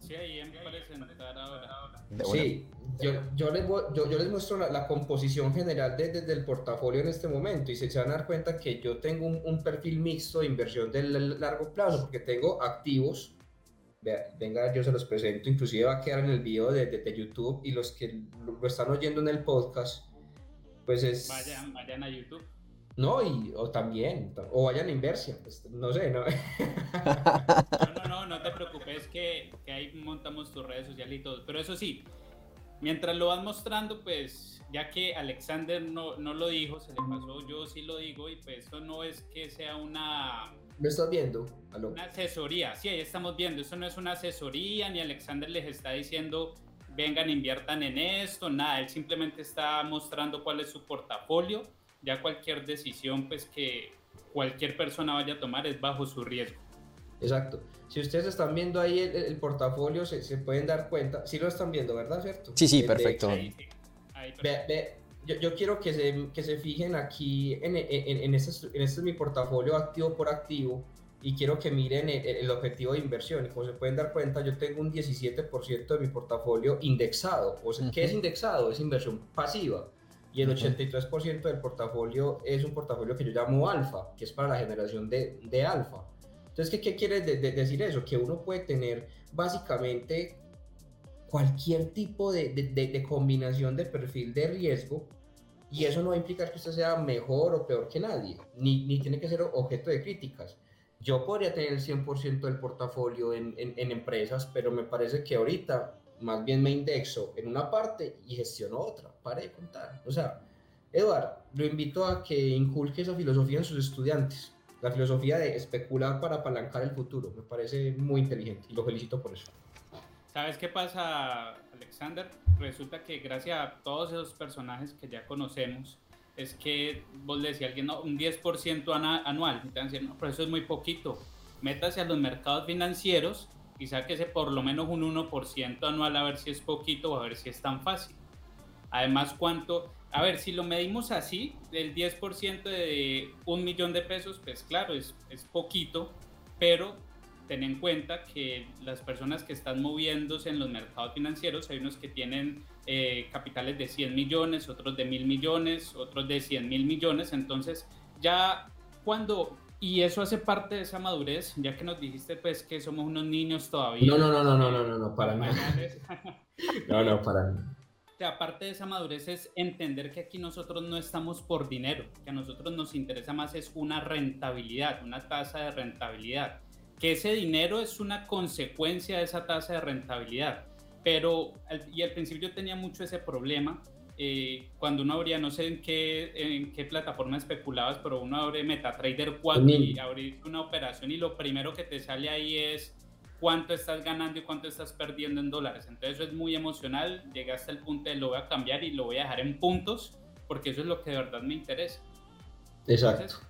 Sí, ahí en presentar ahora. Sí, yo, yo, les, yo, yo les muestro la, composición general desde de, el portafolio en este momento y se, se, van a dar cuenta que yo tengo un, un perfil mixto de inversión de largo plazo porque tengo activos. venga, yo se los presento, inclusive va a quedar en el video de, de, YouTube y los que lo, están oyendo en el podcast, pues es... Vayan, vayan a YouTube. No, y, o también, o vayan a Inversia, pues, no sé, ¿no? no, no, no, no te preocupes que, que, ahí montamos tus redes sociales y todo. Pero eso sí, mientras lo vas mostrando, pues ya que Alexander no, no lo dijo, se le pasó, yo sí lo digo y pues eso no es que sea una... ¿Me estás viendo? Una asesoría, sí, ahí estamos viendo, eso no es una asesoría, ni Alexander les está diciendo vengan, inviertan en esto, nada, él simplemente está mostrando cuál es su portafolio ya cualquier decisión pues que cualquier persona vaya a tomar es bajo su riesgo. Exacto. Si ustedes están viendo ahí el, portafolio, se, se, pueden dar cuenta. Sí lo están viendo, ¿verdad? ¿Cierto? Sí, sí, perfecto. ve, yo, quiero que se, que se fijen aquí en, en, en, este, en este es mi portafolio activo por activo y quiero que miren el, objetivo de inversión. Y como se pueden dar cuenta, yo tengo un 17% de mi portafolio indexado. O sea, ¿qué es indexado? Es inversión pasiva. Y el 83% del portafolio es un portafolio que yo llamo alfa, que es para la generación de, de alfa. Entonces, ¿qué, qué quiere decir eso? Que uno puede tener básicamente cualquier tipo de, de, combinación de perfil de riesgo y eso no va a implicar que usted sea mejor o peor que nadie, ni, ni tiene que ser objeto de críticas yo podría tener el 100% del portafolio en, en, empresas, pero me parece que ahorita más bien me indexo en una parte y gestiono otra, para de contar. O sea, Eduardo, lo invito a que inculque esa filosofía en sus estudiantes, la filosofía de especular para apalancar el futuro, me parece muy inteligente y lo felicito por eso. ¿Sabes qué pasa, Alexander? Resulta que gracias a todos esos personajes que ya conocemos, es que vos le decís a alguien, no, un 10% anual, y te van a decir, no, pero eso es muy poquito. Métase a los mercados financieros y sáquese por lo menos un 1% anual a ver si es poquito o a ver si es tan fácil. Además, cuánto, a ver, si lo medimos así, el 10% de un millón de pesos, pues claro, es, es poquito, pero ten en cuenta que las personas que están moviéndose en los mercados financieros, hay unos que tienen eh, capitales de 100 millones, otros de mil millones, otros de 100 mil millones. Entonces, ya cuando, y eso hace parte de esa madurez, ya que nos dijiste pues que somos unos niños todavía. No, no, no, no, no, no, no, no para nada. no, no, para nada. Que aparte de esa madurez es entender que aquí nosotros no estamos por dinero, que a nosotros nos interesa más es una rentabilidad, una tasa de rentabilidad, que ese dinero es una consecuencia de esa tasa de rentabilidad pero, y al principio yo tenía mucho ese problema. Eh, cuando uno abría, no sé en qué, en qué plataforma especulabas, pero uno abre MetaTrader 4 y abrir una operación y lo primero que te sale ahí es cuánto estás ganando y cuánto estás perdiendo en dólares. Entonces eso es muy emocional, llegué hasta el punto de lo voy a cambiar y lo voy a dejar en puntos, porque eso es lo que de verdad me interesa. Exacto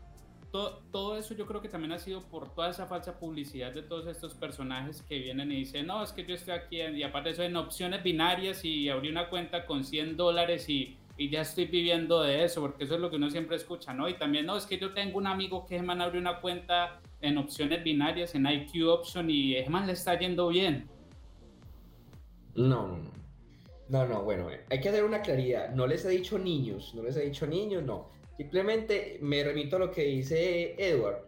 todo, eso yo creo que también ha sido por toda esa falsa publicidad de todos estos personajes que vienen y dicen, no, es que yo estoy aquí y aparte eso en opciones binarias y abrí una cuenta con 100 dólares y, y, ya estoy viviendo de eso, porque eso es lo que uno siempre escucha, ¿no? Y también, no, es que yo tengo un amigo que man abrió una cuenta en opciones binarias, en IQ Option y man le está yendo bien. No, no, no. No, no, bueno, hay que hacer una claridad. No les he dicho niños, no les he dicho niños, no Simplemente me remito a lo que dice Edward.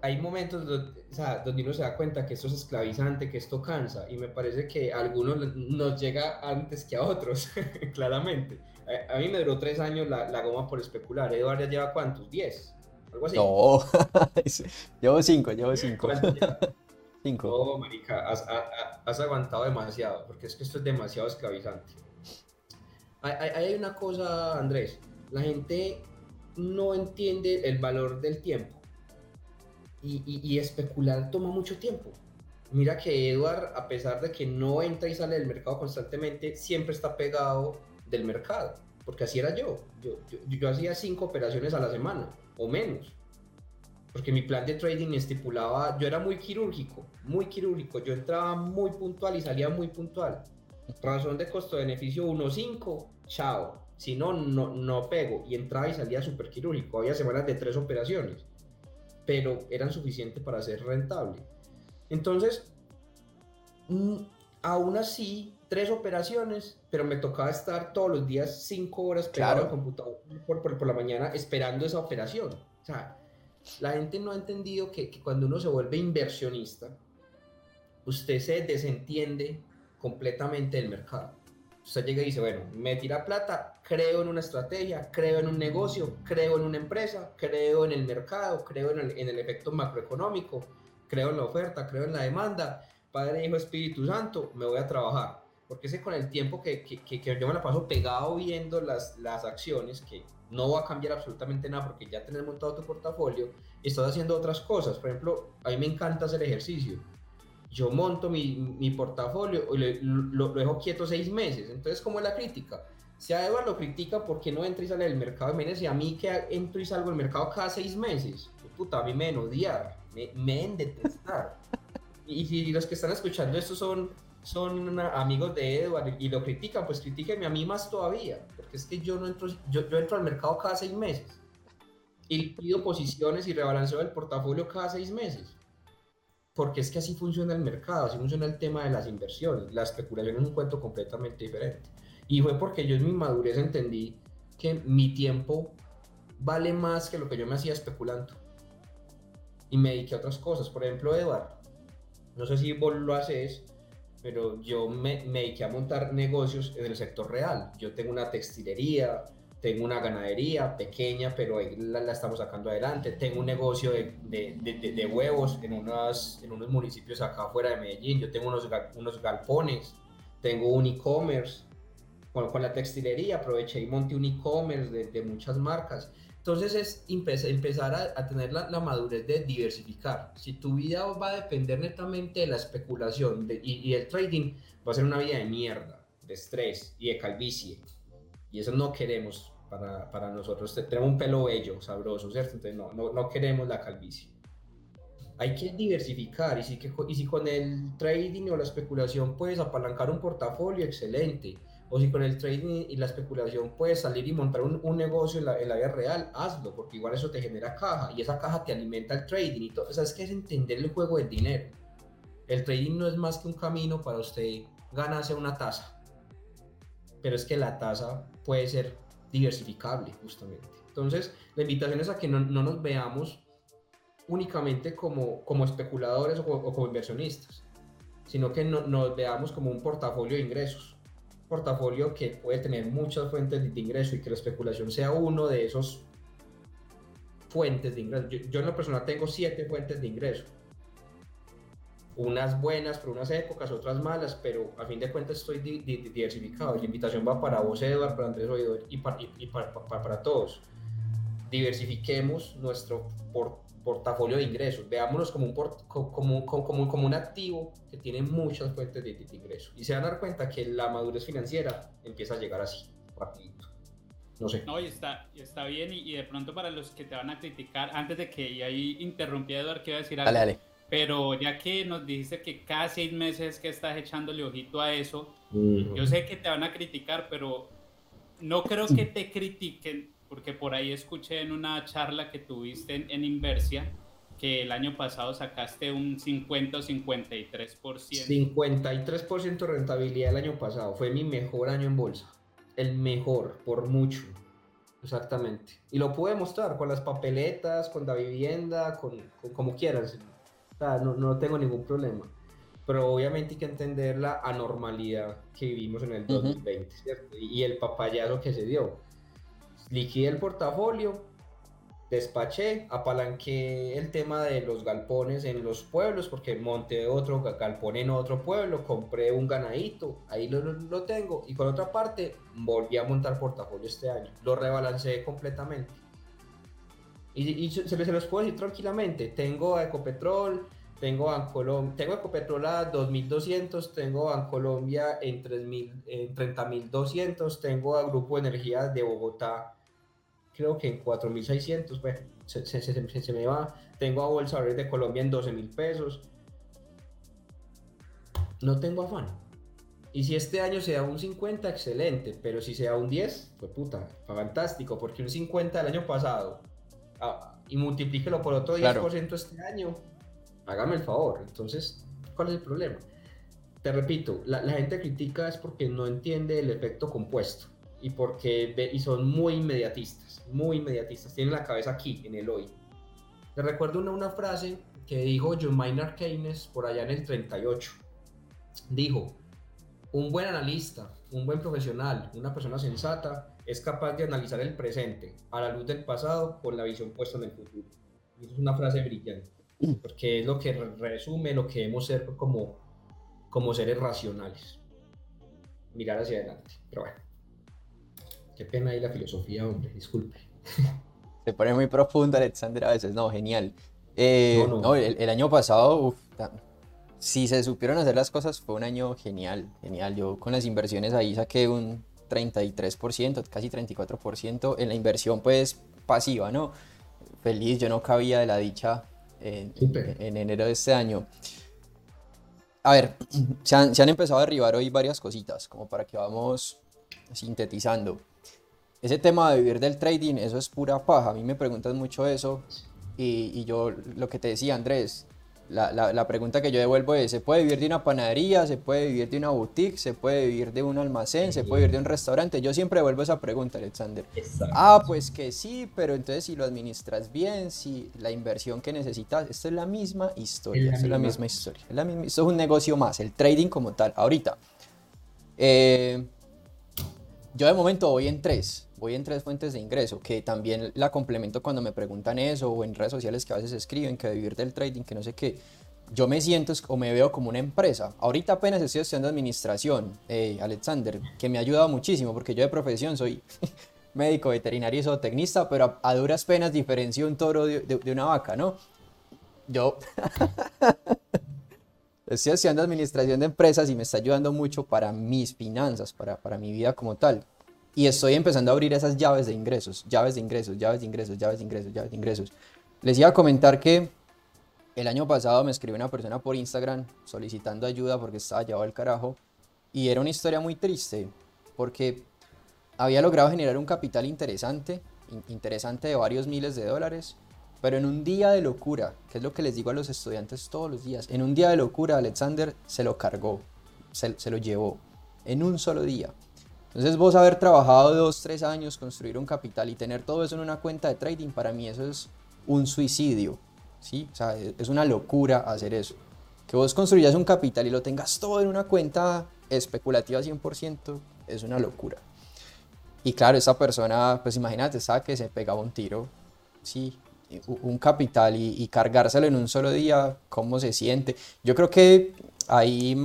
Hay momentos donde, uno se da cuenta que esto es esclavizante, que esto cansa, y me parece que a algunos nos llega antes que a otros, claramente. A, mí me duró tres años la, la goma por especular. Edward ya lleva cuántos? ¿Diez? Algo así. No, llevo cinco, llevo cinco. cinco. No, marica, has, has, aguantado demasiado, porque es que esto es demasiado esclavizante. Hay, hay una cosa, Andrés, la gente no entiende el valor del tiempo. Y, especular toma mucho tiempo. Mira que Edward, a pesar de que no entra y sale del mercado constantemente, siempre está pegado del mercado. Porque así era yo. Yo, hacía cinco operaciones a la semana o menos. Porque mi plan de trading estipulaba, yo era muy quirúrgico, muy quirúrgico. Yo entraba muy puntual y salía muy puntual. Razón de costo-beneficio 1.5, chao si no, no, pego. Y entraba y salía súper quirúrgico. Había semanas de tres operaciones, pero eran suficientes para ser rentable. Entonces, mm, aún así, tres operaciones, pero me tocaba estar todos los días cinco horas pegado al computador por, por, la mañana esperando esa operación. O sea, la gente no ha entendido que, que cuando uno se vuelve inversionista, usted se desentiende completamente del mercado. Usted llega y dice, bueno, me tira plata, creo en una estrategia, creo en un negocio, creo en una empresa, creo en el mercado, creo en el, efecto macroeconómico, creo en la oferta, creo en la demanda, Padre, Hijo, Espíritu Santo, me voy a trabajar. Porque sé con el tiempo que, que, que, yo me la paso pegado viendo las, las acciones, que no va a cambiar absolutamente nada porque ya tenés montado tu portafolio, y estás haciendo otras cosas. Por ejemplo, a mí me encanta hacer ejercicio yo monto mi, mi portafolio y lo, dejo quieto seis meses. Entonces, ¿cómo es la crítica? Si a Edward lo critica porque no entra y sale del mercado, y a mí que entro y salgo del mercado cada seis meses, puta, a mí me odiar, me, me detestar. Y si los que están escuchando esto son, son amigos de Edward y lo critican, pues critíquenme a mí más todavía, porque es que yo no entro, yo, yo entro al mercado cada seis meses y pido posiciones y rebalanceo el portafolio cada seis meses. Porque es que así funciona el mercado, así funciona el tema de las inversiones. La especulación es un cuento completamente diferente. Y fue porque yo en mi madurez entendí que mi tiempo vale más que lo que yo me hacía especulando. Y me dediqué a otras cosas. Por ejemplo, Eduardo, no sé si vos lo haces, pero yo me, me dediqué a montar negocios en el sector real. Yo tengo una textilería, tengo una ganadería pequeña, pero la, la, estamos sacando adelante. Tengo un negocio de, de, de, huevos en, unas, en unos municipios acá afuera de Medellín. Yo tengo unos, unos galpones, tengo un e-commerce. Con, con, la textilería aproveché y monté un e-commerce de, muchas marcas. Entonces es empezar a, a tener la, la, madurez de diversificar. Si tu vida va a depender netamente de la especulación y, y el trading, va a ser una vida de mierda, de estrés y de calvicie y eso no queremos para, para, nosotros. Tenemos un pelo bello, sabroso, ¿cierto? Entonces no, no, no queremos la calvicie. Hay que diversificar y si, que, y si con el trading o la especulación puedes apalancar un portafolio, excelente. O si con el trading y la especulación puedes salir y montar un, un negocio en la, en la, vida real, hazlo, porque igual eso te genera caja y esa caja te alimenta el trading. Y todo. O sea, es que es entender el juego del dinero. El trading no es más que un camino para usted ganarse una tasa pero es que la tasa puede ser diversificable justamente. Entonces, la invitación es a que no, no nos veamos únicamente como, como especuladores o, o como inversionistas, sino que no, nos veamos como un portafolio de ingresos. Portafolio que puede tener muchas fuentes de, ingreso y que la especulación sea uno de esos fuentes de ingreso. Yo, yo en lo personal tengo siete fuentes de ingreso unas buenas por unas épocas, otras malas, pero a fin de cuentas estoy di di diversificado. La invitación va para vos, Eduardo, para Andrés Oidor y, para, y, y para, para, para, todos. Diversifiquemos nuestro por portafolio de ingresos, veámonos como un, port como, como, como, como, un activo que tiene muchas fuentes de, de, ingresos. Y se van a dar cuenta que la madurez financiera empieza a llegar así, rapidito. No sé. No, y está, y está bien, y, y, de pronto para los que te van a criticar, antes de que, y ahí interrumpí a Eduardo, quiero decir algo. Dale, dale pero ya que nos dijiste que cada seis meses que estás echándole ojito a eso, mm. yo sé que te van a criticar, pero no creo que te critiquen, porque por ahí escuché en una charla que tuviste en, en Inversia que el año pasado sacaste un 50 o 53%. 53% rentabilidad el año pasado, fue mi mejor año en bolsa, el mejor, por mucho. Exactamente. Y lo pude mostrar con las papeletas, con la vivienda, con, con como quieras no, no tengo ningún problema. Pero obviamente hay que entender la anormalidad que vivimos en el 2020, ¿cierto? Y el papayazo que se dio. Liquidé el portafolio, despaché, apalanqué el tema de los galpones en los pueblos, porque monté otro galpón en otro pueblo, compré un ganadito, ahí lo, lo tengo. Y con otra parte, volví a montar portafolio este año. Lo rebalanceé completamente. Y, y se, se, los puedo decir tranquilamente. Tengo a Ecopetrol, tengo a Colombia, tengo Ecopetrol a 2200, tengo a Colombia en, 3000, en 30200, tengo a Grupo Energía de Bogotá, creo que en 4600, bueno, se, se, se, se me va. Tengo a Bolsa de Colombia en 12 mil pesos. No tengo afán. Y si este año se da un 50, excelente, pero si se da un 10, pues puta, fantástico, porque un 50 del año pasado Ah, y multiplíquelo por otro 10% claro. este año, hágame el favor. Entonces, ¿cuál es el problema? Te repito, la, la, gente critica es porque no entiende el efecto compuesto y porque y son muy inmediatistas, muy inmediatistas, tienen la cabeza aquí, en el hoy. Te recuerdo una, una frase que dijo John Maynard Keynes por allá en el 38. Dijo, un buen analista, un buen profesional, una persona sensata, es capaz de analizar el presente a la luz del pasado con la visión puesta en el futuro. Y eso es una frase brillante, porque es lo que resume lo que debemos ser como, como seres racionales. Mirar hacia adelante. Pero bueno, qué pena ahí la filosofía, hombre, disculpe. Se pone muy profundo, Alexander, a veces. No, genial. Eh, no, no. no el, el, año pasado, uf, si se supieron hacer las cosas, fue un año genial, genial. Yo con las inversiones ahí saqué un 33%, casi 34% en la inversión pues pasiva, ¿no? Feliz, yo no cabía de la dicha en, en, en enero de este año. a ver, se han, se han empezado a derribar hoy varias cositas, como para que vamos sintetizando. Ese tema de vivir del trading, eso es pura paja. A mí me preguntan mucho eso. Y, y yo, lo que te decía Andrés, la, la, la, pregunta que yo devuelvo es, ¿se puede vivir de una panadería? ¿Se puede vivir de una boutique? ¿Se puede vivir de un almacén? ¿Se puede vivir de un restaurante? Yo siempre devuelvo esa pregunta, Alexander. Exacto. Ah, pues que sí, pero entonces si lo administras bien, si la inversión que necesitas, esto es la misma historia, es la, es la misma historia. Es la misma, esto es un negocio más, el trading como tal. Ahorita, eh, yo de momento voy en tres, voy en tres fuentes de ingreso, que también la complemento cuando me preguntan eso o en redes sociales que a veces escriben que vivir del trading, que no sé qué. Yo me siento o me veo como una empresa. Ahorita apenas estoy estudiando administración, eh, Alexander, que me ha ayudado muchísimo porque yo de profesión soy médico, veterinario y zootecnista, pero a, a, duras penas diferencio un toro de, de, de una vaca, ¿no? Yo estoy estudiando administración de empresas y me está ayudando mucho para mis finanzas, para, para mi vida como tal. Y estoy empezando a abrir esas llaves de ingresos, llaves de ingresos, llaves de ingresos, llaves de ingresos, llaves de ingresos. Les iba a comentar que el año pasado me escribió una persona por Instagram solicitando ayuda porque estaba llevado al carajo. Y era una historia muy triste porque había logrado generar un capital interesante, interesante de varios miles de dólares, pero en un día de locura, que es lo que les digo a los estudiantes todos los días, en un día de locura Alexander se lo cargó, se, se lo llevó, en un solo día. Entonces vos haber trabajado dos, tres años, construir un capital y tener todo eso en una cuenta de trading, para mí eso es un suicidio, ¿sí? O sea, es una locura hacer eso. Que vos construyas un capital y lo tengas todo en una cuenta especulativa 100%, es una locura. Y claro, esa persona, pues imagínate, sabe que se pegaba un tiro, sí, un capital y, y, cargárselo en un solo día, cómo se siente. Yo creo que ahí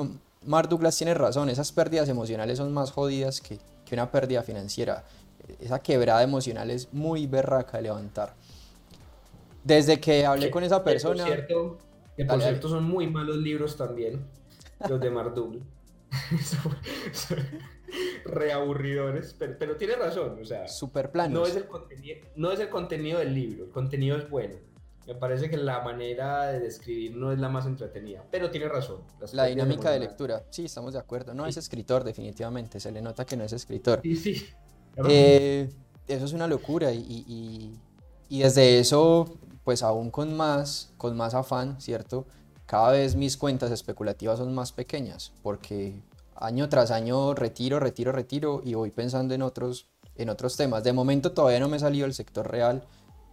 Mark Douglas tiene razón, esas pérdidas emocionales son más jodidas que, que una pérdida financiera. Esa quebrada emocional es muy berraca de levantar. Desde que hablé con esa persona... Que por cierto, que por cierto son muy malos libros también, los de Mark Douglas. reaburridores, pero, pero, tiene razón, o sea, super planos. No es, el contenido, no es el contenido del libro, el contenido es bueno. Me parece que la manera de describir no es la más entretenida, pero tiene razón. La dinámica de lectura, sí, estamos de acuerdo. No sí. es escritor, definitivamente, se le nota que no es escritor. Sí, sí. Eh, eso es una locura y, y, y desde eso, pues aún con más, con más afán, ¿cierto? Cada vez mis cuentas especulativas son más pequeñas porque año tras año retiro, retiro, retiro y voy pensando en otros, en otros temas. De momento todavía no me he salido del sector real,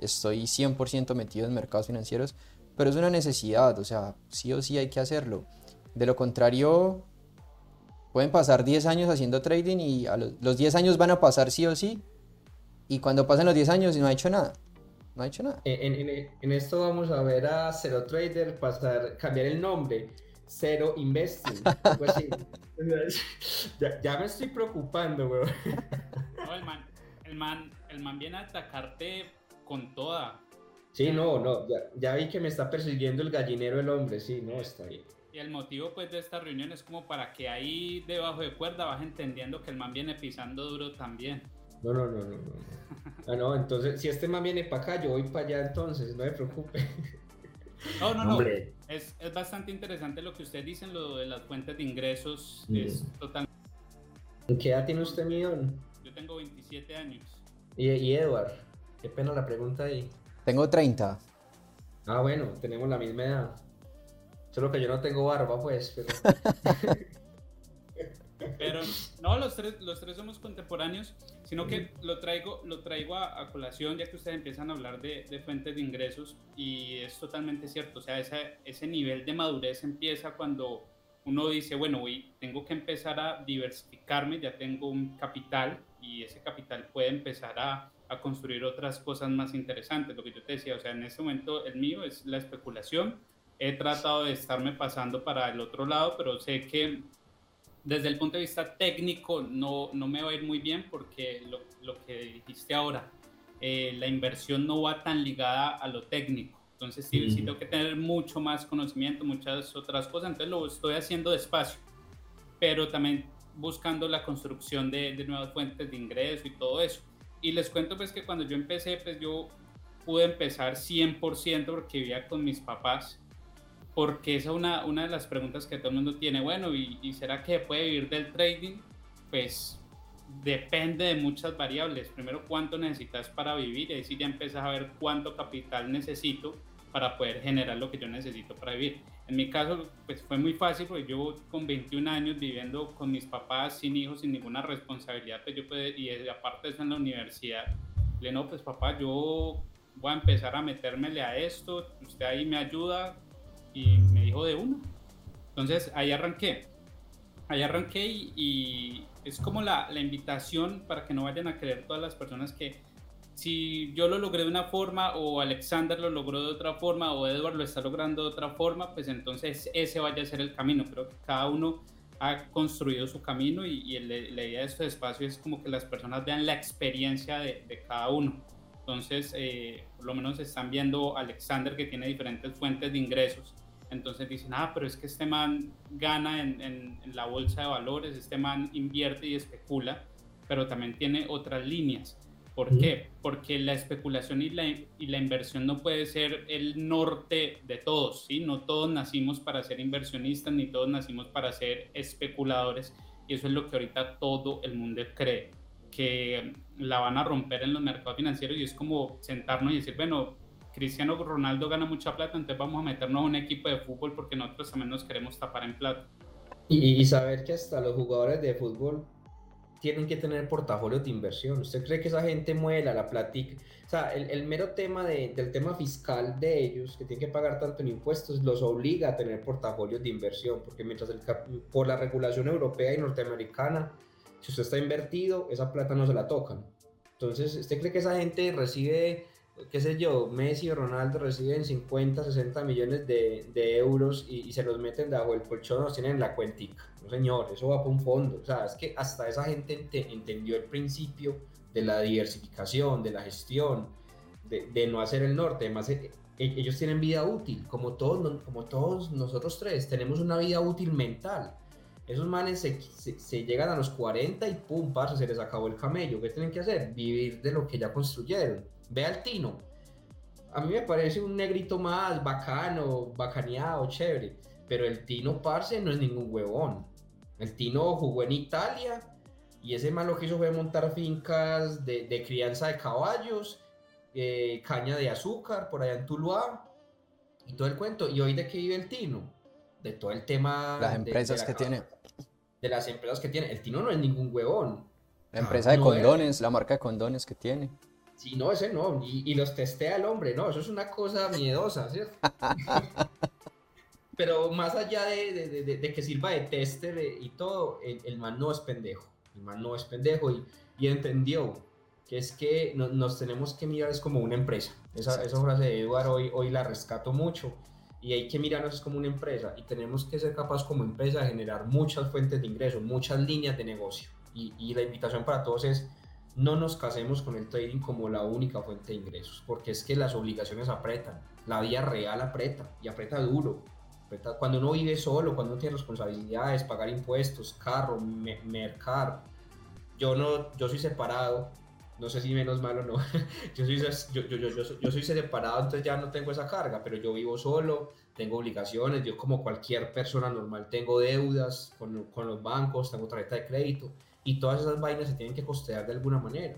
estoy 100% metido en mercados financieros, pero es una necesidad, o sea, sí o sí hay que hacerlo. De lo contrario, pueden pasar 10 años haciendo trading y a los, los 10 años van a pasar sí o sí, y cuando pasen los 10 años no ha hecho nada. No ha hecho nada. En, en, en esto vamos a ver a Zero Trader pasar, cambiar el nombre. Cero Investing. Algo así. ya, ya, me estoy preocupando, weón. No, el man, el, man, el man viene a atacarte con toda. Sí, no, no, ya, ya, vi que me está persiguiendo el gallinero el hombre, sí, no, está bien. Y el motivo pues de esta reunión es como para que ahí debajo de cuerda vas entendiendo que el man viene pisando duro también. No, no, no, no, no. Ah, no, entonces, si este man viene para acá, yo voy para allá entonces, no me preocupe. No, no, no. Es, es, bastante interesante lo que usted dice, lo de las fuentes de ingresos. Mm. Es total. ¿Qué edad tiene usted, Midón? Yo tengo 27 años. ¿Y, y Edward? Qué pena la pregunta ahí. Tengo 30. Ah, bueno, tenemos la misma edad. Solo que yo no tengo barba, pues, pero... pero no, los tres, los tres somos contemporáneos, sino que lo traigo, lo traigo a, a colación ya que ustedes empiezan a hablar de, de, fuentes de ingresos y es totalmente cierto, o sea, ese, ese nivel de madurez empieza cuando uno dice, bueno, hoy tengo que empezar a diversificarme, ya tengo un capital y ese capital puede empezar a, a construir otras cosas más interesantes, lo que yo te decía, o sea, en este momento el mío es la especulación, he tratado de estarme pasando para el otro lado, pero sé que desde el punto de vista técnico no, no me va a ir muy bien porque lo, lo que dijiste ahora, eh, la inversión no va tan ligada a lo técnico. Entonces sí, mm. sí, tengo que tener mucho más conocimiento, muchas otras cosas. Entonces lo estoy haciendo despacio, pero también buscando la construcción de, de nuevas fuentes de ingreso y todo eso. Y les cuento pues que cuando yo empecé, pues yo pude empezar 100% porque vivía con mis papás porque esa es una, una de las preguntas que todo el mundo tiene. Bueno, ¿y, ¿y será que puede vivir del trading? Pues depende de muchas variables. Primero, cuánto necesitas para vivir y ahí sí ya empiezas a ver cuánto capital necesito para poder generar lo que yo necesito para vivir. En mi caso, pues fue muy fácil porque yo con 21 años viviendo con mis papás, sin hijos, sin ninguna responsabilidad, pues yo pude, y aparte de eso en la universidad, le no, pues papá, yo voy a empezar a metérmele a esto, usted ahí me ayuda y me dijo de uno. Entonces ahí arranqué, ahí arranqué y, es como la invitación para que no vayan a creer todas las personas que si yo lo logré de una forma o Alexander lo logró de otra forma o Edward lo está logrando de otra forma, pues entonces ese vaya a ser el camino. Creo que cada uno ha construido su camino y, la idea de este espacio es como que las personas vean la experiencia de, cada uno. Entonces, eh, por lo menos están viendo Alexander que tiene diferentes fuentes de ingresos. Entonces dicen, ah, pero es que este man gana en, en la bolsa de valores, este man invierte y especula, pero también tiene otras líneas ¿Por qué? Porque la especulación y la, y la, inversión no puede ser el norte de todos, ¿sí? No todos nacimos para ser inversionistas, ni todos nacimos para ser especuladores, y eso es lo que ahorita todo el mundo cree, que la van a romper en los mercados financieros, y es como sentarnos y decir, bueno, Cristiano Ronaldo gana mucha plata, entonces vamos a meternos a un equipo de fútbol porque nosotros también nos queremos tapar en plata. Y, y saber que hasta los jugadores de fútbol tienen que tener portafolios de inversión. ¿Usted cree que esa gente muela la platica? O sea, el, mero tema del tema fiscal de ellos, que tienen que pagar tanto en impuestos, los obliga a tener portafolios de inversión, porque mientras el, por la regulación europea y norteamericana, si usted está invertido, esa plata no se la tocan. Entonces, ¿usted cree que esa gente recibe qué sé yo, Messi o Ronaldo reciben 50, 60 millones de, euros y, se los meten debajo del colchón, los tienen en la cuentica. No, señor, eso va para un fondo. O sea, es que hasta esa gente entendió el principio de la diversificación, de la gestión, de, no hacer el norte. Además, e, e, ellos tienen vida útil, como todos, como todos nosotros tres, tenemos una vida útil mental. Esos manes se, llegan a los 40 y pum, pasa, se les acabó el camello. ¿Qué tienen que hacer? Vivir de lo que ya construyeron Ve al Tino. A mí me parece un negrito más bacano, bacaneado, chévere. Pero el Tino, parce, no es ningún huevón. El Tino jugó en Italia y ese man lo que hizo fue montar fincas de, crianza de caballos, eh, caña de azúcar por allá en Tuluá y todo el cuento. ¿Y hoy de qué vive el Tino? De todo el tema. Las empresas que tiene. De las empresas que tiene. El Tino no es ningún huevón. La empresa de condones, la marca de condones que tiene. Sí, no, ese no, y, los testea al hombre, no, eso es una cosa miedosa, ¿cierto? Pero más allá de, que sirva de tester y todo, el, man no es pendejo, el man no es pendejo y, entendió que es que nos tenemos que mirar es como una empresa. Esa, esa frase de Eduardo hoy, hoy la rescato mucho y hay que mirarnos como una empresa y tenemos que ser capaces como empresa de generar muchas fuentes de ingreso, muchas líneas de negocio. Y, y la invitación para todos es no nos casemos con el trading como la única fuente de ingresos, porque es que las obligaciones apretan, la vida real aprieta y aprieta duro. Cuando uno vive solo, cuando uno tiene responsabilidades, pagar impuestos, carro, mercar. Yo no, yo soy separado, no sé si menos malo o no. yo, soy, yo, yo, yo, soy separado, entonces ya no tengo esa carga, pero yo vivo solo, tengo obligaciones, yo como cualquier persona normal tengo deudas con, con los bancos, tengo tarjeta de crédito y todas esas vainas se tienen que costear de alguna manera.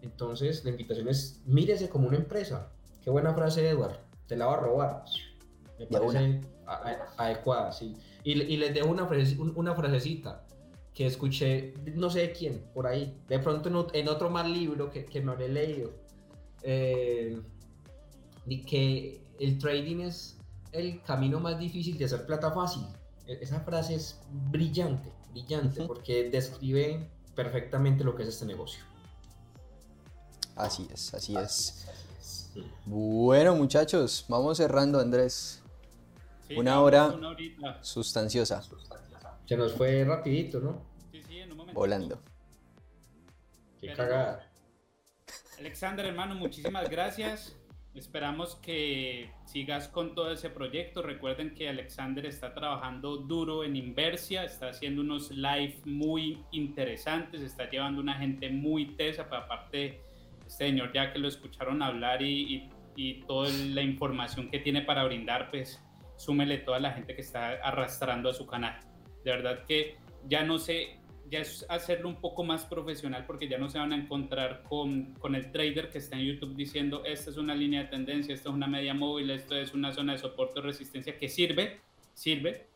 Entonces, la invitación es, mírese como una empresa. Qué buena frase, Edward. Te la va a robar. Me parece adecuada, sí. Y, y, les dejo una, una frasecita que escuché, no sé de quién, por ahí, de pronto en, otro más libro que, que no he leído, eh, que el trading es el camino más difícil de hacer plata fácil. E, esa frase es brillante brillante porque describe perfectamente lo que es este negocio. Así es, así es. Bueno, muchachos, vamos cerrando, Andrés. una hora sustanciosa. Se nos fue rapidito, ¿no? Sí, sí, en un momento. Volando. Qué cagada. Alexander, hermano, muchísimas gracias. Esperamos que sigas con todo ese proyecto. Recuerden que Alexander está trabajando duro en Inversia, está haciendo unos live muy interesantes, está llevando una gente muy tesa, pero aparte, este señor ya que lo escucharon hablar y, y, toda la información que tiene para brindar, pues súmele toda la gente que está arrastrando a su canal. De verdad que ya no sé, ya es hacerlo un poco más profesional porque ya no se van a encontrar con, con el trader que está en YouTube diciendo esta es una línea de tendencia, esta es una media móvil, esto es una zona de soporte o resistencia que sirve, sirve,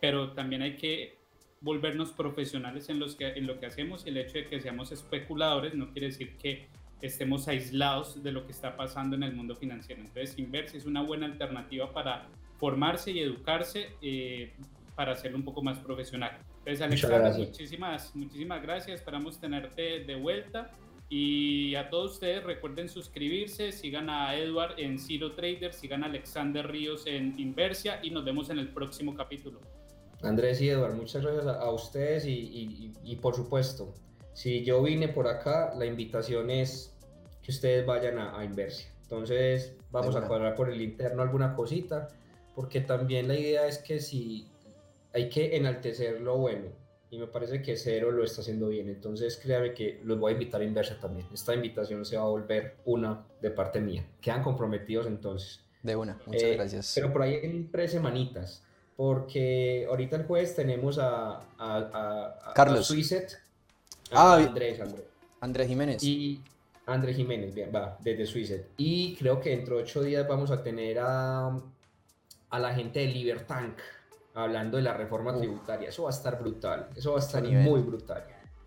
pero también hay que volvernos profesionales en, los que, en lo que hacemos y el hecho de que seamos especuladores no quiere decir que estemos aislados de lo que está pasando en el mundo financiero. Entonces, Inverse es una buena alternativa para formarse y educarse eh, para hacerlo un poco más profesional. Entonces, Alexander, muchísimas, muchísimas gracias. Esperamos tenerte de vuelta. Y a todos ustedes recuerden suscribirse, sigan a Edward en Zero Trader, sigan a Alexander Ríos en Inversia y nos vemos en el próximo capítulo. Andrés y Edward, muchas gracias a, ustedes y, y, por supuesto, si yo vine por acá, la invitación es que ustedes vayan a, a Inversia. Entonces vamos a cuadrar por el interno alguna cosita, porque también la idea es que si hay que enaltecer lo bueno, y me parece que Cero lo está haciendo bien. Entonces, créame que los voy a invitar a Inversa también. Esta invitación se va a volver una de parte mía. Quedan comprometidos entonces. De una, muchas eh, gracias. Pero por ahí en tres semanitas, porque ahorita el jueves tenemos a, Carlos. Suizet, ah, Andrés, Andrés. Andrés Jiménez. Y Andrés Jiménez, bien, va, desde Suizet. Y creo que dentro de ocho días vamos a tener a, a la gente de Libertank hablando de la reforma tributaria. Eso va a estar brutal, eso va a estar muy brutal.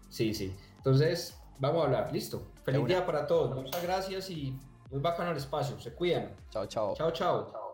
Sí, sí. Entonces, vamos a hablar, listo. Feliz día para todos, muchas gracias y muy bacano el espacio, se cuidan. Chao, chao. Chao, chao.